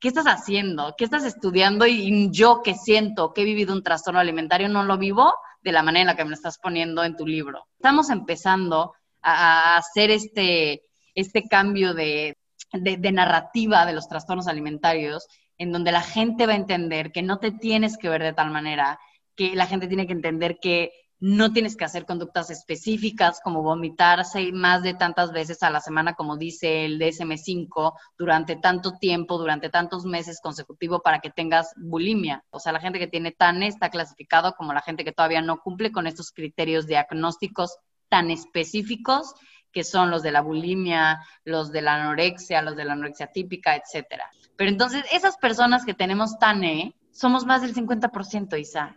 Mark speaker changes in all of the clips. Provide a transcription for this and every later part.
Speaker 1: ¿qué estás haciendo? ¿Qué estás estudiando? Y yo que siento que he vivido un trastorno alimentario no lo vivo de la manera en la que me lo estás poniendo en tu libro. Estamos empezando a hacer este, este cambio de, de, narrativa de los trastornos alimentarios, en donde la gente va a entender que no te tienes que ver de tal manera, que la gente tiene que entender que no tienes que hacer conductas específicas como vomitarse más de tantas veces a la semana, como dice el DSM5, durante tanto tiempo, durante tantos meses consecutivos para que tengas bulimia. O sea, la gente que tiene TAN está clasificado como la gente que todavía no cumple con estos criterios diagnósticos tan específicos que son los de la bulimia, los de la anorexia, los de la anorexia típica, etcétera. Pero entonces, esas personas que tenemos TANE, somos más del 50%, Isa.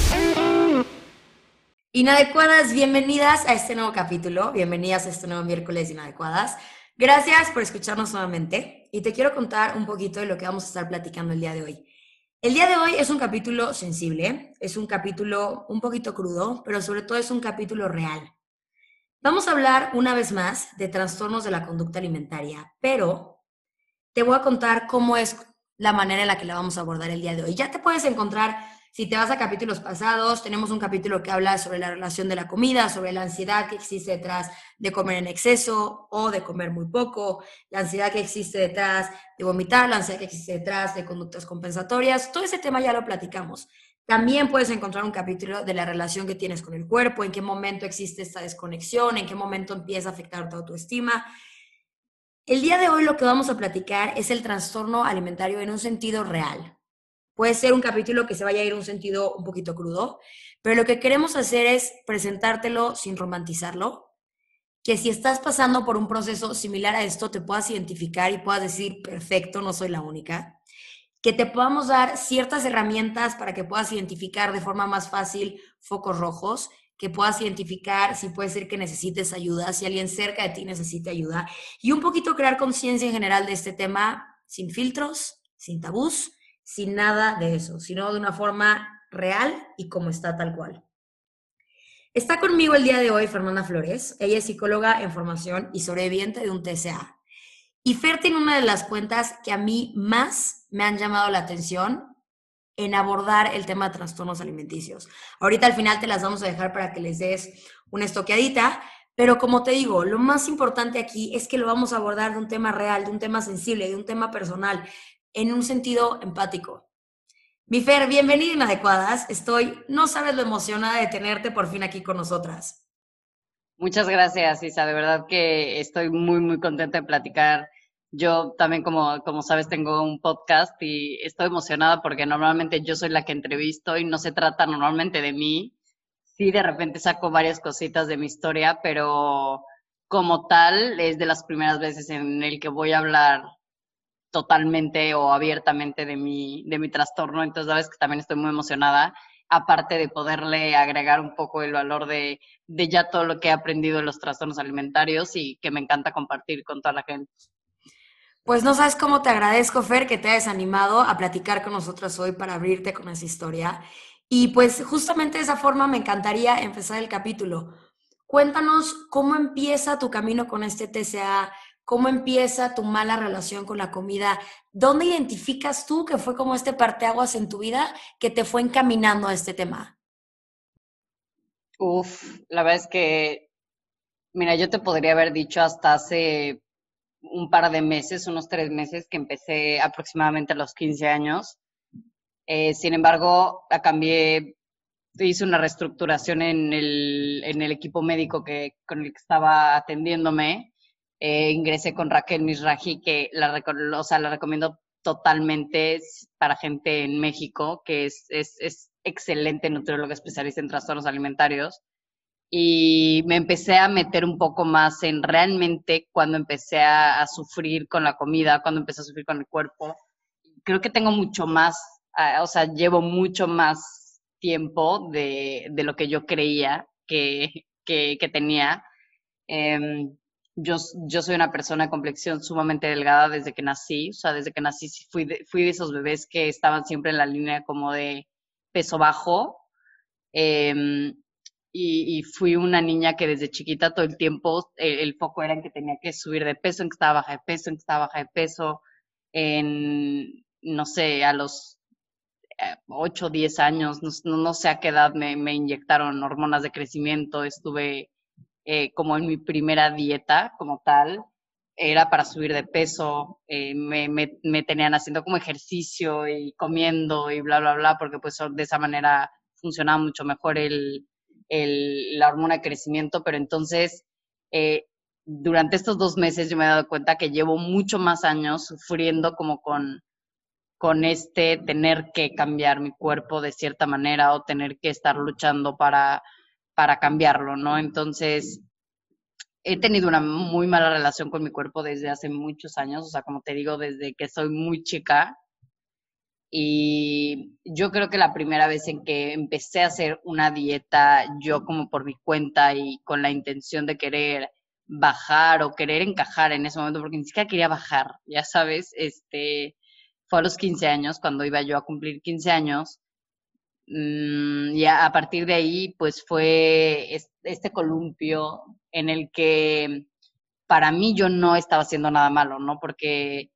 Speaker 2: Inadecuadas, bienvenidas a este nuevo capítulo, bienvenidas a este nuevo miércoles de Inadecuadas. Gracias por escucharnos nuevamente y te quiero contar un poquito de lo que vamos a estar platicando el día de hoy. El día de hoy es un capítulo sensible, es un capítulo un poquito crudo, pero sobre todo es un capítulo real. Vamos a hablar una vez más de trastornos de la conducta alimentaria, pero te voy a contar cómo es la manera en la que la vamos a abordar el día de hoy. Ya te puedes encontrar si te vas a capítulos pasados, tenemos un capítulo que habla sobre la relación de la comida, sobre la ansiedad que existe detrás de comer en exceso o de comer muy poco, la ansiedad que existe detrás de vomitar, la ansiedad que existe detrás de conductas compensatorias. Todo ese tema ya lo platicamos. También puedes encontrar un capítulo de la relación que tienes con el cuerpo, en qué momento existe esta desconexión, en qué momento empieza a afectar tu autoestima. El día de hoy lo que vamos a platicar es el trastorno alimentario en un sentido real. Puede ser un capítulo que se vaya a ir un sentido un poquito crudo, pero lo que queremos hacer es presentártelo sin romantizarlo, que si estás pasando por un proceso similar a esto, te puedas identificar y puedas decir, perfecto, no soy la única, que te podamos dar ciertas herramientas para que puedas identificar de forma más fácil focos rojos, que puedas identificar si puede ser que necesites ayuda, si alguien cerca de ti necesita ayuda, y un poquito crear conciencia en general de este tema sin filtros, sin tabús, sin nada de eso, sino de una forma real y como está tal cual. Está conmigo el día de hoy Fernanda Flores. Ella es psicóloga en formación y sobreviviente de un TCA. Y Fer tiene una de las cuentas que a mí más me han llamado la atención en abordar el tema de trastornos alimenticios. Ahorita al final te las vamos a dejar para que les des una estoqueadita, pero como te digo, lo más importante aquí es que lo vamos a abordar de un tema real, de un tema sensible, de un tema personal en un sentido empático. Mi Fer, bienvenida en Adecuadas. Estoy, no sabes lo emocionada de tenerte por fin aquí con nosotras.
Speaker 1: Muchas gracias, Isa. De verdad que estoy muy, muy contenta de platicar. Yo también, como, como sabes, tengo un podcast y estoy emocionada porque normalmente yo soy la que entrevisto y no se trata normalmente de mí. Sí, de repente saco varias cositas de mi historia, pero como tal es de las primeras veces en el que voy a hablar totalmente o abiertamente de mi, de mi trastorno, entonces sabes que también estoy muy emocionada, aparte de poderle agregar un poco el valor de, de ya todo lo que he aprendido de los trastornos alimentarios y que me encanta compartir con toda la gente.
Speaker 2: Pues no sabes cómo te agradezco, Fer, que te hayas animado a platicar con nosotros hoy para abrirte con esa historia. Y pues justamente de esa forma me encantaría empezar el capítulo. Cuéntanos cómo empieza tu camino con este TCA, ¿Cómo empieza tu mala relación con la comida? ¿Dónde identificas tú que fue como este parteaguas en tu vida que te fue encaminando a este tema?
Speaker 1: Uf, la verdad es que, mira, yo te podría haber dicho hasta hace un par de meses, unos tres meses, que empecé aproximadamente a los 15 años. Eh, sin embargo, cambié, hice una reestructuración en el, equipo médico con el que estaba atendiéndome eh, ingresé con Raquel Misraji, que la, o sea, la recomiendo totalmente para gente en México, que es, es, es excelente nutrióloga especialista en trastornos alimentarios. Y me empecé a meter un poco más en realmente cuando empecé a, a sufrir con la comida, cuando empecé a sufrir con el cuerpo. Creo que tengo mucho más ah, o sea, llevo mucho más tiempo de, de lo que yo creía que, que, que tenía. Em, yo, yo soy una persona de complexión sumamente delgada desde que nací, o sea, desde que nací fui de, fui de esos bebés que estaban siempre en la línea como de peso bajo. Y, y, fui una niña que desde chiquita todo el tiempo el, el, foco era en que tenía que subir de peso, en que estaba baja de peso, en que estaba baja de peso, en, no sé, a los 8 o 10 años, no, no, sé a qué edad me, me, inyectaron hormonas de crecimiento, estuve eh, como en mi primera dieta como tal, era para subir de peso, eh, me, me, me, tenían haciendo como ejercicio y comiendo y bla, bla, bla, porque pues de esa manera funcionaba mucho mejor el, el, la hormona de crecimiento, pero entonces eh, durante estos dos meses yo me he dado cuenta que llevo mucho más años sufriendo como con, con este tener que cambiar mi cuerpo de cierta manera o tener que estar luchando para, para cambiarlo, ¿no? Entonces, he tenido una muy mala relación con mi cuerpo desde hace muchos años, o sea, como te digo, desde que soy muy chica. Y yo creo que la primera vez en que empecé a hacer una dieta, yo como por mi cuenta y con la intención de querer bajar o querer encajar en ese momento, porque ni siquiera quería bajar, ya sabes, este, fue a los 15 años, cuando iba yo a cumplir 15 años, y a, partir de ahí, pues fue este columpio en el que para mí yo no estaba haciendo nada malo, ¿no? Porque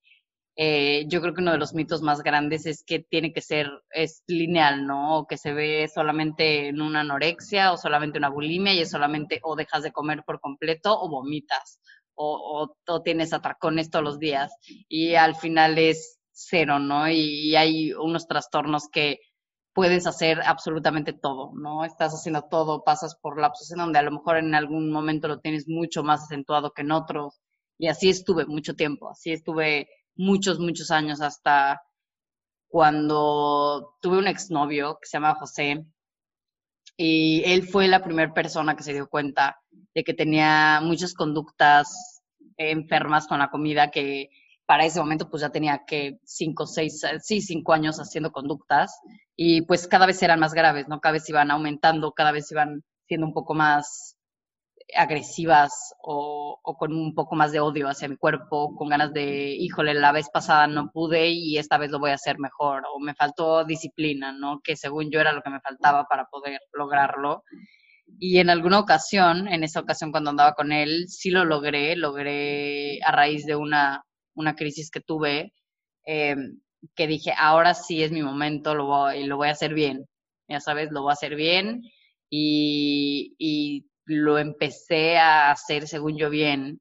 Speaker 1: eh, yo creo que uno de los mitos más grandes es que tiene que ser, es lineal, ¿no? O que se ve solamente en una anorexia o solamente una bulimia y es solamente o dejas de comer por completo o vomitas o, o, o tienes atracones todos los días y al final es cero, ¿no? Y hay unos trastornos que puedes hacer absolutamente todo, ¿no? Estás haciendo todo, pasas por lapsos en donde a lo mejor en algún momento lo tienes mucho más acentuado que en otros. Y así estuve mucho tiempo, así estuve muchos, muchos años hasta cuando tuve un exnovio que se llama José y él fue la primera persona que se dio cuenta de que tenía muchas conductas enfermas con la comida que para ese momento pues ya tenía que cinco, seis, sí, cinco años haciendo conductas y pues cada vez eran más graves, ¿no? Cada vez iban aumentando, cada vez iban siendo un poco más agresivas o, o, con un poco más de odio hacia mi cuerpo, con ganas de, híjole, la vez pasada no pude y esta vez lo voy a hacer mejor, o me faltó disciplina, ¿no? Que según yo era lo que me faltaba para poder lograrlo. Y en alguna ocasión, en esa ocasión cuando andaba con él, sí lo logré, logré a raíz de una, una crisis que tuve, eh, que dije, ahora sí es mi momento, lo voy, lo voy a hacer bien, ya sabes, lo voy a hacer bien y, lo empecé a hacer según yo bien,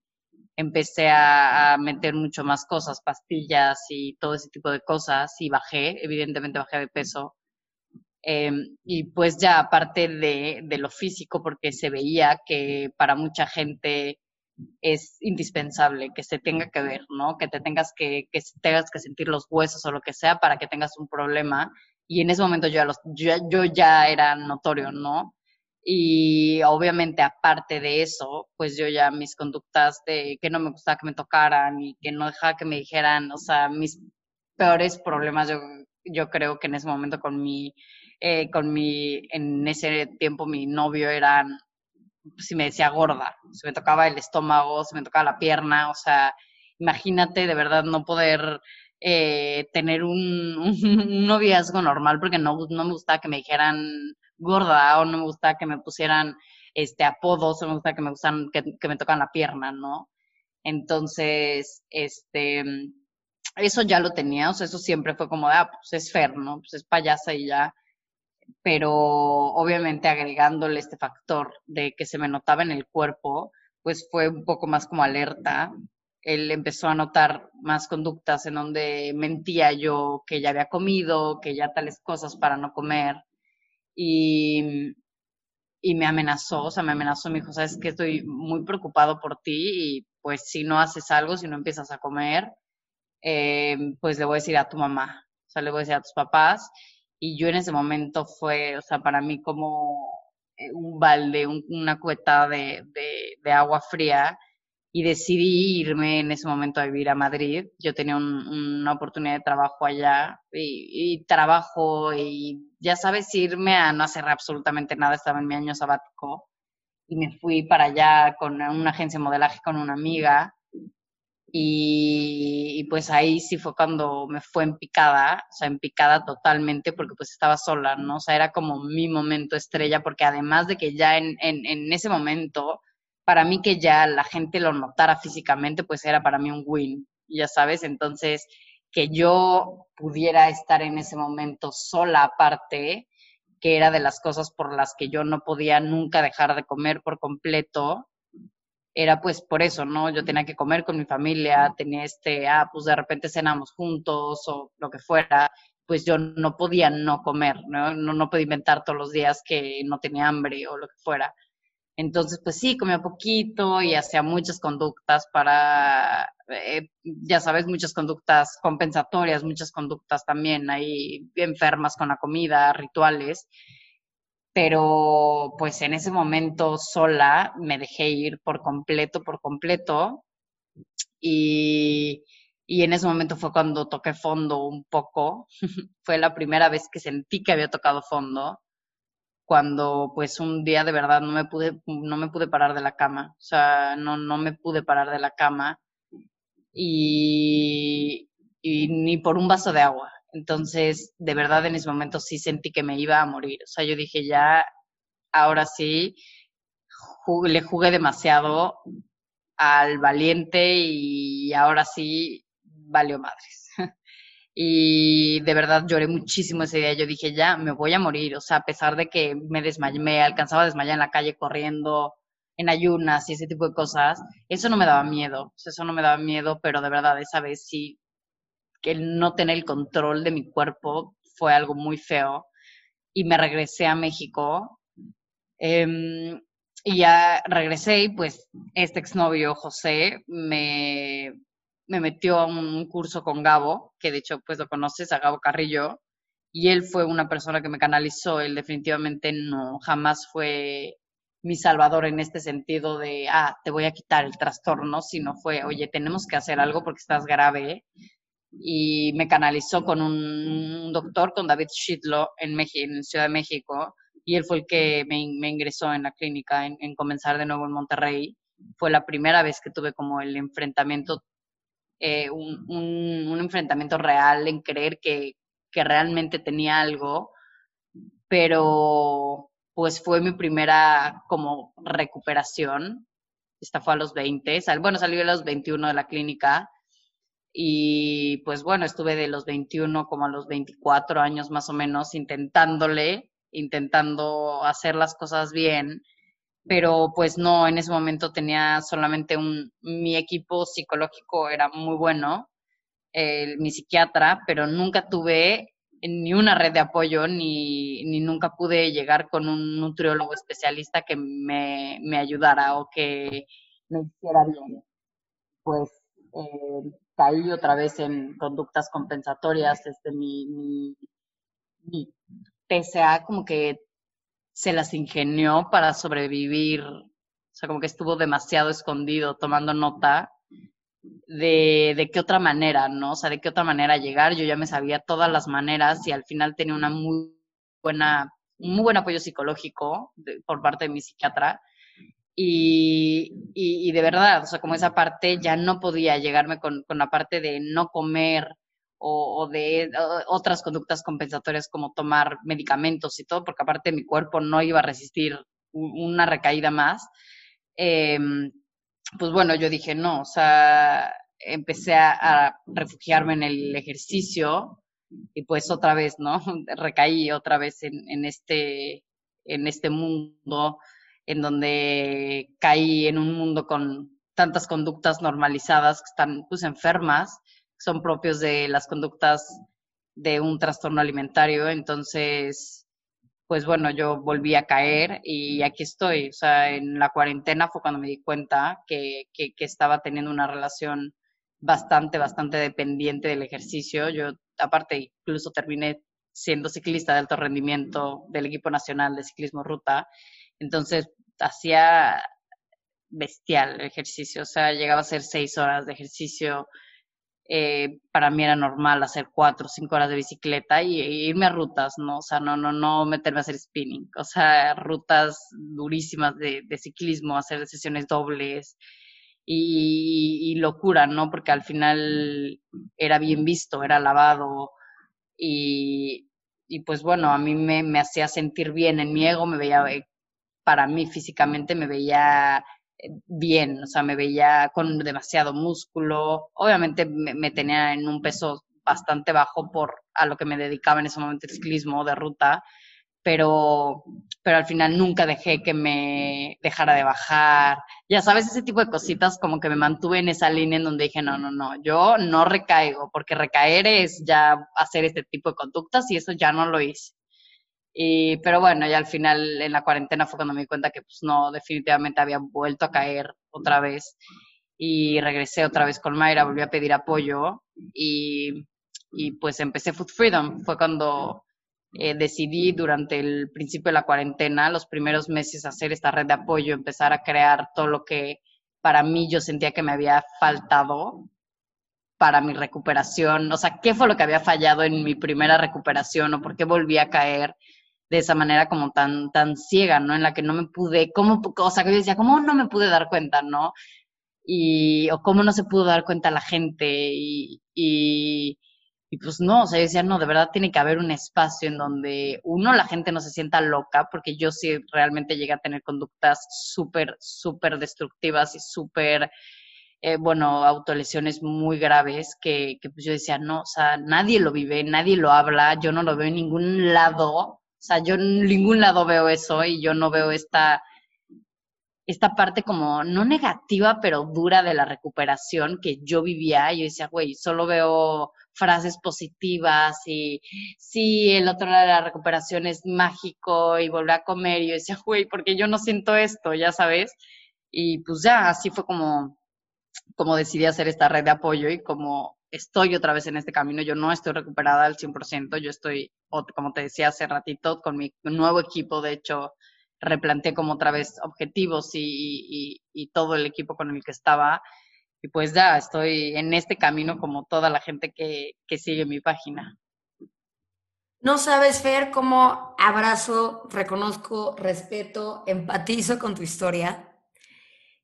Speaker 1: empecé a, meter mucho más cosas, pastillas y todo ese tipo de cosas y bajé, evidentemente bajé de peso. Eh, y pues ya aparte de, lo físico, porque se veía que para mucha gente es indispensable que se tenga que ver, ¿no? Que te tengas que, que tengas que sentir los huesos o lo que sea para que tengas un problema. Y en ese momento yo, los, yo, yo ya era notorio, ¿no? Y obviamente aparte de eso, pues yo ya mis conductas de que no me gustaba que me tocaran y que no dejaba que me dijeran, o sea, mis peores problemas yo, yo creo que en ese momento con mi, eh, con mi, en ese tiempo mi novio eran, si me decía gorda, se me tocaba el estómago, se me tocaba la pierna, o sea, imagínate de verdad no poder eh, tener un, un, noviazgo normal porque no, no me gustaba que me dijeran gorda o no me gusta que me pusieran este apodos o me gusta que me gustan que, que me tocan la pierna, ¿no? Entonces, este eso ya lo tenía, o sea, eso siempre fue como de, ah, pues es Fer, ¿no? Pues es payasa y ya. Pero obviamente agregándole este factor de que se me notaba en el cuerpo, pues fue un poco más como alerta. Él empezó a notar más conductas en donde mentía yo que ya había comido, que ya tales cosas para no comer y, y me amenazó, o sea, me amenazó, me dijo, sabes que estoy muy preocupado por ti y pues si no haces algo, si no empiezas a comer, eh, pues le voy a decir a tu mamá, o sea, le voy a decir a tus papás. Y yo en ese momento fue, o sea, para mí como un balde, un, una cueta de, de, de agua fría. y decidí irme en ese momento a vivir a Madrid. Yo tenía una oportunidad de trabajo allá y, trabajo y ya sabes, irme a no hacer absolutamente nada, estaba en mi año sabático y me fui para allá con una agencia de modelaje con una amiga y, y, pues ahí sí fue cuando me fue en picada, o sea, en picada totalmente porque pues estaba sola, ¿no? O sea, era como mi momento estrella porque además de que ya en, en, en ese momento para mí que ya la gente lo notara físicamente, pues era para mí un win, ya sabes, entonces que yo pudiera estar en ese momento sola aparte, que era de las cosas por las que yo no podía nunca dejar de comer por completo, era pues por eso, ¿no? Yo tenía que comer con mi familia, tenía este, ah, pues de repente cenamos juntos o lo que fuera, pues yo no podía no comer, ¿no? No, no podía inventar todos los días que no tenía hambre o lo que fuera. Entonces, pues sí, comía poquito y hacía muchas conductas para, eh, ya sabes, muchas conductas compensatorias, muchas conductas también ahí enfermas con la comida, rituales. Pero pues en ese momento sola me dejé ir por completo, por completo. Y, y en ese momento fue cuando toqué fondo un poco. fue la primera vez que sentí que había tocado fondo cuando pues un día de verdad no me pude, no me pude parar de la cama, o sea, no, no me pude parar de la cama y, y ni por un vaso de agua. Entonces, de verdad en ese momento sí sentí que me iba a morir. O sea, yo dije ya, ahora sí, le jugué demasiado al valiente y ahora sí valió madres. Y de verdad lloré muchísimo ese día. Yo dije, ya, me voy a morir. O sea, a pesar de que me desmayé, me alcanzaba a desmayar en la calle corriendo, en ayunas y ese tipo de cosas, eso no me daba miedo. eso no me daba miedo, pero de verdad esa vez sí, que el no tener el control de mi cuerpo fue algo muy feo. Y me regresé a México. Em, y ya regresé y pues este exnovio, José, me me metió a un curso con Gabo, que de hecho pues lo conoces, a Gabo Carrillo, y él fue una persona que me canalizó, él definitivamente no, jamás fue mi salvador en este sentido de, ah, te voy a quitar el trastorno, sino fue, oye, tenemos que hacer algo porque estás grave. Y me canalizó con un, doctor, con David Shitlo, en, en Ciudad de México, y él fue el que me, ingresó en la clínica, en, en comenzar de nuevo en Monterrey. Fue la primera vez que tuve como el enfrentamiento eh, un, un, enfrentamiento real en creer que, que realmente tenía algo, pero pues fue mi primera como recuperación. Esta fue a los 20, bueno, salí a los 21 de la clínica y pues bueno, estuve de los 21 como a los 24 años más o menos intentándole, intentando hacer las cosas bien pero pues no, en ese momento tenía solamente un, mi equipo psicológico era muy bueno, mi psiquiatra, pero nunca tuve ni una red de apoyo, ni, ni, nunca pude llegar con un nutriólogo especialista que me, me ayudara o que me hiciera bien. Pues eh, caí otra vez en conductas compensatorias, este, mi, mi, mi como que se las ingenió para sobrevivir, o sea, como que estuvo demasiado escondido tomando nota de, de qué otra manera, ¿no? O sea, de qué otra manera llegar. Yo ya me sabía todas las maneras y al final tenía una muy buena, un muy buen apoyo psicológico por parte de mi psiquiatra. Y, y, de verdad, o sea, como esa parte ya no podía llegarme con, con la parte de no comer, o, de otras conductas compensatorias como tomar medicamentos y todo, porque aparte mi cuerpo no iba a resistir una recaída más, em, pues bueno, yo dije no, o sea, empecé a, refugiarme en el ejercicio y pues otra vez, ¿no? Recaí otra vez en, en, este, en este mundo en donde caí en un mundo con tantas conductas normalizadas que están pues enfermas son propios de las conductas de un trastorno alimentario. Entonces, pues bueno, yo volví a caer y aquí estoy. O sea, en la cuarentena fue cuando me di cuenta que, que, estaba teniendo una relación bastante, bastante dependiente del ejercicio. Yo, aparte, incluso terminé siendo ciclista de alto rendimiento del equipo nacional de ciclismo ruta. Entonces, hacía bestial el ejercicio, o sea, llegaba a ser seis horas de ejercicio. Eh, para mí era normal hacer cuatro o cinco horas de bicicleta y, irme a rutas, ¿no? O sea, no, no, no meterme a hacer spinning, o sea, rutas durísimas de, ciclismo, hacer sesiones dobles y, locura, ¿no? Porque al final era bien visto, era lavado y, y pues bueno, a mí me, me hacía sentir bien en mi ego, me veía, para mí físicamente me veía eh, bien, o sea, me veía con demasiado músculo. Obviamente me, tenía en un peso bastante bajo por a lo que me dedicaba en ese momento el ciclismo de ruta, pero, pero al final nunca dejé que me dejara de bajar. Ya sabes, ese tipo de cositas como que me mantuve en esa línea en donde dije, no, no, no, yo no recaigo, porque recaer es ya hacer este tipo de conductas y eso ya no lo hice. Y, pero bueno, ya al final en la cuarentena fue cuando me di cuenta que pues no, definitivamente había vuelto a caer otra vez y regresé otra vez con Mayra, volví a pedir apoyo y, y pues empecé Food Freedom. Fue cuando eh, decidí durante el principio de la cuarentena, los primeros meses, hacer esta red de apoyo, empezar a crear todo lo que para mí yo sentía que me había faltado para mi recuperación, o sea, qué fue lo que había fallado en mi primera recuperación o por qué volví a caer de esa manera como tan, tan ciega, ¿no? En la que no me pude, ¿cómo, o sea, que yo decía, ¿cómo no me pude dar cuenta, ¿no? Y, o cómo no se pudo dar cuenta la gente y, y, pues no, o sea, yo decía, no, de verdad tiene que haber un espacio en donde uno, la gente no se sienta loca, porque yo sí realmente llegué a tener conductas súper, súper destructivas y súper, eh, bueno, autolesiones muy graves que, que pues yo decía, no, o sea, nadie lo vive, nadie lo habla, yo no lo veo en ningún lado sea, yo en ningún lado veo eso y yo no veo esta, esta parte como no negativa, pero dura de la recuperación que yo vivía. Yo decía, güey, solo veo frases positivas y sí, el otro lado de la recuperación es mágico y volver a comer. Y yo decía, güey, porque yo no siento esto, ya sabes. Y pues ya, así fue como, como decidí hacer esta red de apoyo y como estoy otra vez en este camino. Yo no estoy recuperada al 100%, yo estoy, como te decía hace ratito, con mi nuevo equipo, de hecho, replanteé como otra vez objetivos y, todo el equipo con el que estaba. Y pues ya estoy en este camino como toda la gente que, que sigue mi página.
Speaker 2: No sabes, Fer, cómo abrazo, reconozco, respeto, empatizo con tu historia.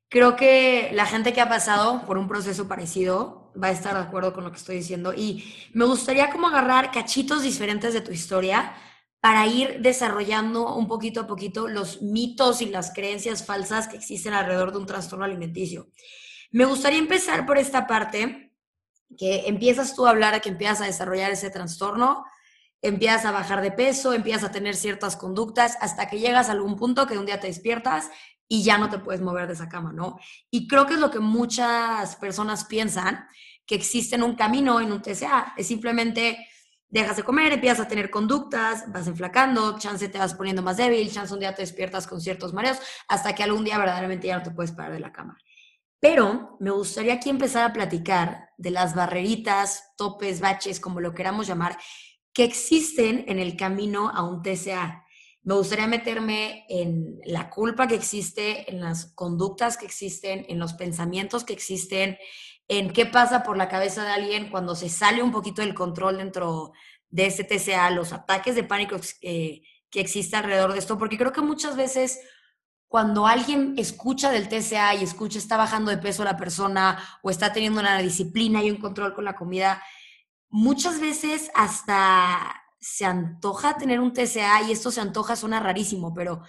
Speaker 2: Creo que la gente que ha pasado por un proceso parecido va a estar de acuerdo con lo que estoy diciendo. Y me gustaría como agarrar cachitos diferentes de tu historia para ir desarrollando un poquito a poquito los mitos y las creencias falsas que existen alrededor de un trastorno alimenticio. Me gustaría empezar por esta parte, que empiezas tú a hablar, que empiezas a desarrollar ese trastorno, empiezas a bajar de peso, empiezas a tener ciertas conductas, hasta que llegas a algún punto que un día te despiertas y ya no te puedes mover de esa cama, ¿no? Y creo que es lo que muchas personas piensan, que existe en un camino en un TCA. Es simplemente dejas de comer, empiezas a tener conductas, vas enflacando, chance te vas poniendo más débil, chance un día te despiertas con ciertos mareos, hasta que algún día verdaderamente ya no te puedes parar de la cama. Pero me gustaría aquí empezar a platicar de las barreritas, topes, baches, como lo queramos llamar, que existen en el camino a un TCA me gustaría meterme en la culpa que existe, en las conductas que existen, en los pensamientos que existen, en qué pasa por la cabeza de alguien cuando se sale un poquito del control dentro de ese TCA, los ataques de pánico que, que existe alrededor de esto, porque creo que muchas veces cuando alguien escucha del TCA y escucha está bajando de peso la persona o está teniendo una disciplina y un control con la comida, muchas veces hasta se antoja tener un TCA y esto se antoja, suena rarísimo, pero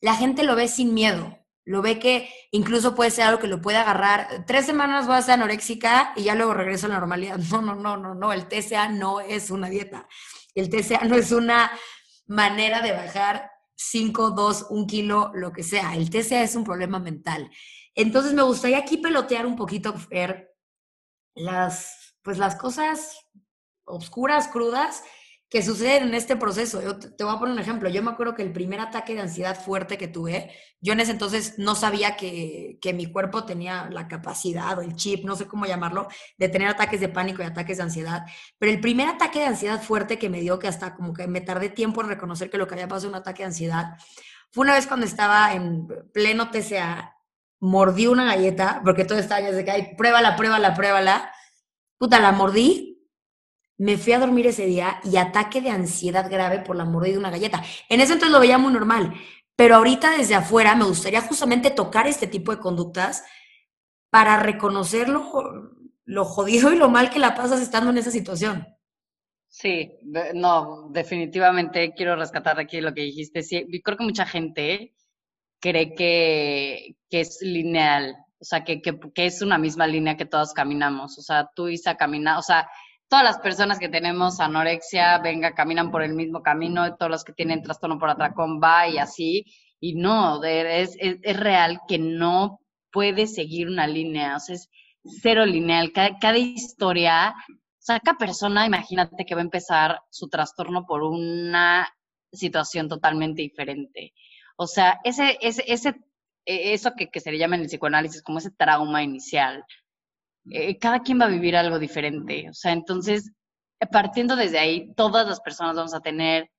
Speaker 2: la gente lo ve sin miedo. Lo ve que incluso puede ser algo que lo puede agarrar. Tres semanas voy a ser anoréxica y ya luego regreso a la normalidad. No, no, no, no, no. El TCA no es una dieta. El TCA no es una manera de bajar 5, 2, 1 kilo, lo que sea. El TCA es un problema mental. Entonces me gustaría aquí pelotear un poquito, ver las, pues las cosas oscuras, crudas, que suceden en este proceso. Yo te, voy a poner un ejemplo. Yo me acuerdo que el primer ataque de ansiedad fuerte que tuve, yo en ese entonces no sabía que, que, mi cuerpo tenía la capacidad o el chip, no sé cómo llamarlo, de tener ataques de pánico y ataques de ansiedad. Pero el primer ataque de ansiedad fuerte que me dio, que hasta como que me tardé tiempo en reconocer que lo que había pasado un ataque de ansiedad, fue una vez cuando estaba en pleno TCA mordí una galleta, porque todo está años de que, ay, pruébala, pruébala, pruébala. Puta, la mordí, me fui a dormir ese día y ataque de ansiedad grave por la mordida de una galleta. En ese entonces lo veía muy normal, pero ahorita desde afuera me gustaría justamente tocar este tipo de conductas para reconocer lo, jodido y lo mal que la pasas estando en esa situación.
Speaker 1: Sí, no, definitivamente quiero rescatar aquí lo que dijiste. Sí, creo que mucha gente cree que, es lineal, o sea, que, es una misma línea que todos caminamos. O sea, tú, Isa, camina, o sea, todas las personas que tenemos anorexia, venga, caminan por el mismo camino, todos los que tienen trastorno por atracón va y así. Y no, es, es, real que no puede seguir una línea, o sea, es cero lineal. Cada, historia, o sea, cada persona, imagínate que va a empezar su trastorno por una situación totalmente diferente. O sea, ese, ese, ese e, eso que, se le llama en el psicoanálisis como ese trauma inicial, eh, cada quien va a vivir algo diferente. O sea, entonces, partiendo desde ahí, todas las personas vamos a tener,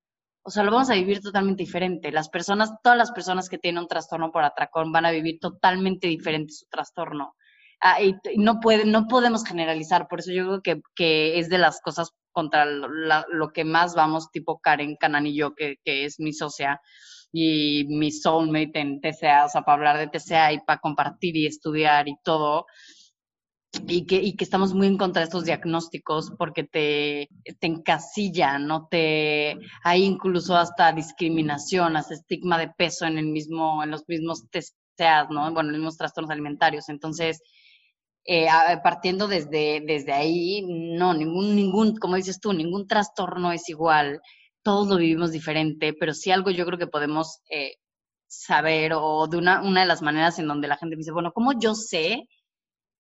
Speaker 1: o sea, lo vamos a vivir totalmente diferente. Las personas, todas las personas que tienen un trastorno por atracón van a vivir totalmente diferente su trastorno. Ah, y, no, puede, no podemos generalizar, por eso yo creo que, que es de las cosas contra lo, que más vamos, tipo Karen Canan y yo, que, que es mi socia y mi soulmate en TCA, o sea, para hablar de TCA y para compartir y estudiar y todo. Y que, y que estamos muy en contra de estos diagnósticos porque te, te encasillan, ¿no? Te, hay incluso hasta discriminación, hasta estigma de peso en el mismo, en los mismos TCA, ¿no? Bueno, en los mismos trastornos alimentarios. Entonces, eh, partiendo desde, desde ahí, no, ningún, ningún, como dices tú, ningún trastorno es igual todos lo vivimos diferente, pero sí algo yo creo que podemos eh, saber o de una, una de las maneras en donde la gente dice, bueno, ¿cómo yo sé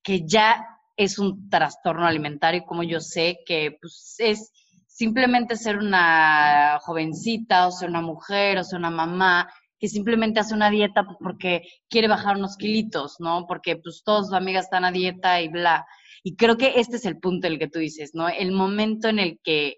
Speaker 1: que ya es un trastorno alimentario y cómo yo sé que pues, es simplemente ser una jovencita o ser una mujer o ser una mamá que simplemente hace una dieta porque quiere bajar unos kilitos, ¿no? Porque pues todas sus amigas están a dieta y bla. Y creo que este es el punto en el que tú dices, ¿no? El momento en el que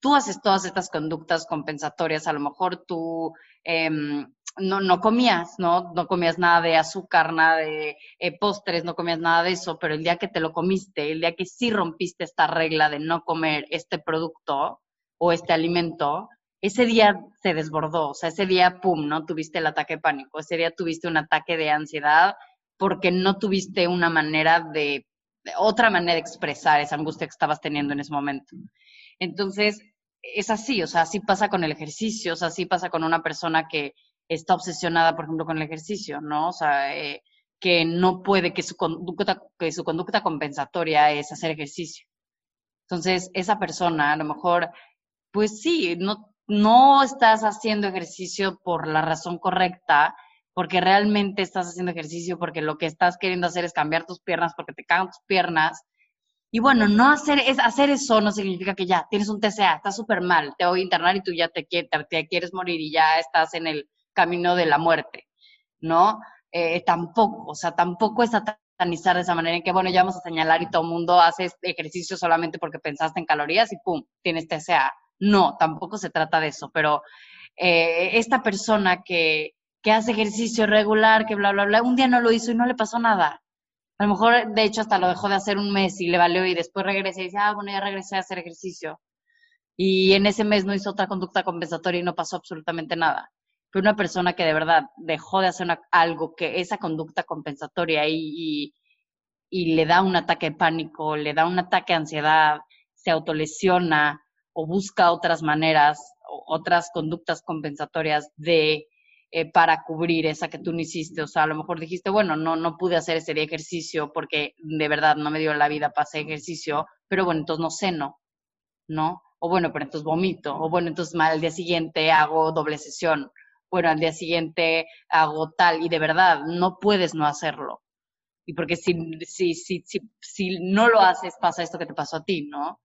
Speaker 1: tú haces todas estas conductas compensatorias, a lo mejor tú em, no, no comías, ¿no? No comías nada de azúcar, nada de eh, postres, no comías nada de eso, pero el día que te lo comiste, el día que sí rompiste esta regla de no comer este producto o este alimento, ese día se desbordó, o sea, ese día, pum, ¿no? Tuviste el ataque de pánico, ese día tuviste un ataque de ansiedad porque no tuviste una manera de, otra manera de expresar esa angustia que estabas teniendo en ese momento. Entonces, es así, o sea, así pasa con el ejercicio, o sea, así pasa con una persona que está obsesionada, por ejemplo, con el ejercicio, ¿no? O sea, eh, que no puede, que su, conducta, que su conducta compensatoria es hacer ejercicio. Entonces, esa persona, a lo mejor, pues sí, no, no estás haciendo ejercicio por la razón correcta, porque realmente estás haciendo ejercicio porque lo que estás queriendo hacer es cambiar tus piernas porque te cagan tus piernas y bueno, no hacer, es, hacer eso no significa que ya tienes un TCA, estás súper mal, te voy a internar y tú ya te, te, quieres morir y ya estás en el camino de la muerte, ¿no? Eh, tampoco, o sea, tampoco es satanizar de esa manera en que, bueno, ya vamos a señalar y todo el mundo hace este ejercicio solamente porque pensaste en calorías y pum, tienes TCA. No, tampoco se trata de eso, pero eh, esta persona que, que hace ejercicio regular, que bla, bla, bla, un día no lo hizo y no le pasó nada a lo mejor, de hecho, hasta lo dejó de hacer un mes y le valió y después regresé y dice, ah, bueno, ya regresé a hacer ejercicio. Y en ese mes no hizo otra conducta compensatoria y no pasó absolutamente nada. Pero una persona que de verdad dejó de hacer algo que esa conducta compensatoria y, y, le da un ataque de pánico, le da un ataque de ansiedad, se autolesiona o busca otras maneras, otras conductas compensatorias de eh, para cubrir esa que tú no hiciste. O sea, a lo mejor dijiste, bueno, no, no pude hacer ese día ejercicio porque de verdad no me dio la vida para hacer ejercicio, pero bueno, entonces no ceno, ¿no? O bueno, pero entonces vomito. O bueno, entonces al día siguiente hago doble sesión. Bueno, al día siguiente hago tal. Y de verdad, no puedes no hacerlo. Y porque si, si, si, si, si no lo haces, pasa esto que te pasó a ti, ¿no?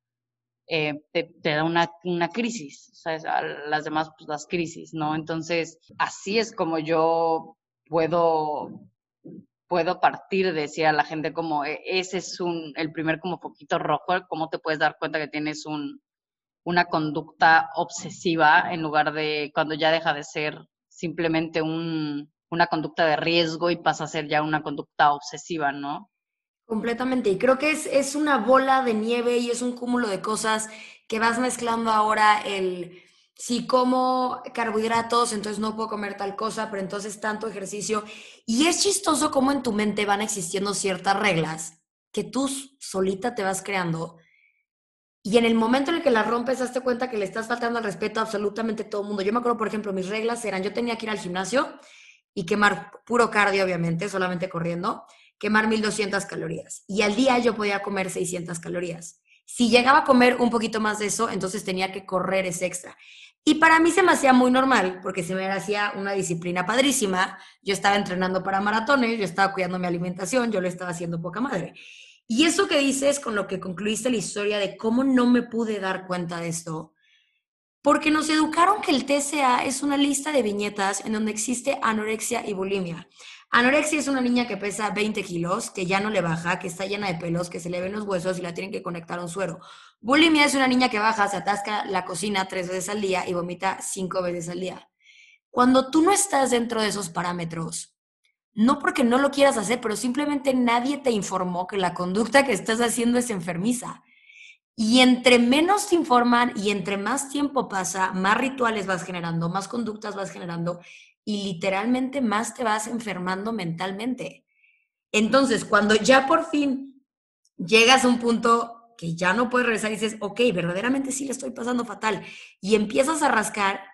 Speaker 1: Eh, te, da una, una crisis, ¿sabes? A las demás, pues las crisis, ¿no? Entonces, así es como yo puedo, puedo partir de decir a la gente como e, ese es un, el primer como poquito rojo, cómo te puedes dar cuenta que tienes un, una conducta obsesiva en lugar de cuando ya deja de ser simplemente un, una conducta de riesgo y pasa a ser ya una conducta obsesiva, ¿no?
Speaker 2: Completamente. Y creo que es, es una bola de nieve y es un cúmulo de cosas que vas mezclando ahora el si como carbohidratos, entonces no puedo comer tal cosa, pero entonces tanto ejercicio. Y es chistoso cómo en tu mente van existiendo ciertas reglas que tú solita te vas creando. Y en el momento en el que las rompes, hazte cuenta que le estás faltando al respeto a absolutamente todo el mundo. Yo me acuerdo, por ejemplo, mis reglas eran, yo tenía que ir al gimnasio y quemar puro cardio, obviamente, solamente corriendo, quemar 1200 calorías. Y al día yo podía comer 600 calorías. Si llegaba a comer un poquito más de eso, entonces tenía que correr ese extra. Y para mí se me hacía muy normal, porque se me hacía una disciplina padrísima. Yo estaba entrenando para maratones, yo estaba cuidando mi alimentación, yo lo estaba haciendo poca madre. Y eso que dices con lo que concluiste la historia de cómo no me pude dar cuenta de esto, porque nos educaron que el TCA es una lista de viñetas en donde existe anorexia y bulimia. Anorexia es una niña que pesa 20 kilos, que ya no le baja, que está llena de pelos, que se le ven los huesos y la tienen que conectar a un suero. Bulimia es una niña que baja, se atasca la cocina tres veces al día y vomita cinco veces al día. Cuando tú no estás dentro de esos parámetros, no porque no lo quieras hacer, pero simplemente nadie te informó que la conducta que estás haciendo es enfermiza. Y entre menos te informan y entre más tiempo pasa, más rituales vas generando, más conductas vas generando y literalmente más te vas enfermando mentalmente. Entonces, cuando ya por fin llegas a un punto que ya no puedes regresar y dices, ok, verdaderamente sí le estoy pasando fatal, y empiezas a rascar,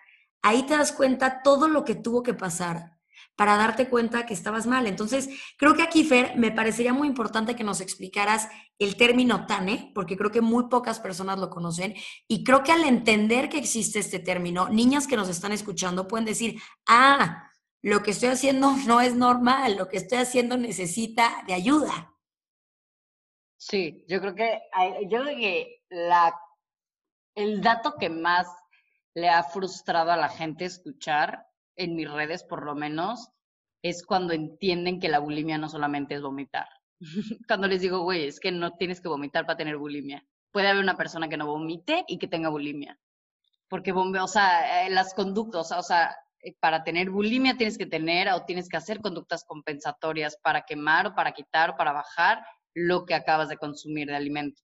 Speaker 2: ahí te das cuenta todo lo que tuvo que pasar para darte cuenta que estabas mal. Entonces, creo que aquí, Fer, me parecería muy importante que nos explicaras el término TANE, porque creo que muy pocas personas lo conocen, y creo que al entender que existe este término, niñas que nos están escuchando pueden decir, ah, lo que estoy haciendo no es normal, lo que estoy haciendo necesita de ayuda.
Speaker 1: Sí, yo creo que, yo creo que la, el dato que más le ha frustrado a la gente escuchar en mis redes por lo menos, es cuando entienden que la bulimia no solamente es vomitar. cuando les digo, güey, es que no tienes que vomitar para tener bulimia. Puede haber una persona que no vomite y que tenga bulimia. Porque, o sea, eh, las conductas, o sea, eh, para tener bulimia tienes que tener o tienes que hacer conductas compensatorias para quemar o para quitar o para bajar lo que acabas de consumir de alimento.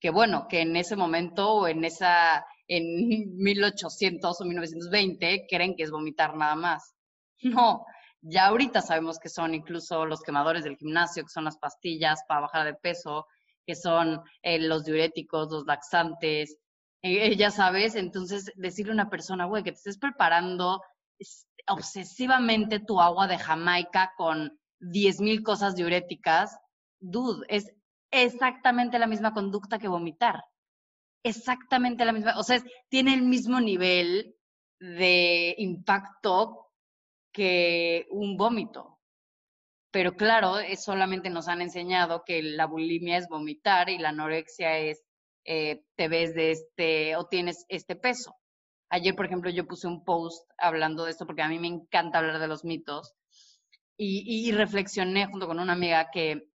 Speaker 1: Que bueno, que en ese momento o en esa en 1800 o 1920 creen que es vomitar nada más. No, ya ahorita sabemos que son incluso los quemadores del gimnasio, que son las pastillas para bajar de peso, que son eh, los diuréticos, los laxantes, eh, ya sabes, entonces decirle a una persona, güey, que te estés preparando obsesivamente tu agua de Jamaica con 10.000 cosas diuréticas, dude, es exactamente la misma conducta que vomitar exactamente la misma, o sea, tiene el mismo nivel de impacto que un vómito. Pero claro, es, solamente nos han enseñado que la bulimia es vomitar y la anorexia es eh, te ves de este o tienes este peso. Ayer, por ejemplo, yo puse un post hablando de esto porque a mí me encanta hablar de los mitos y, y reflexioné junto con una amiga que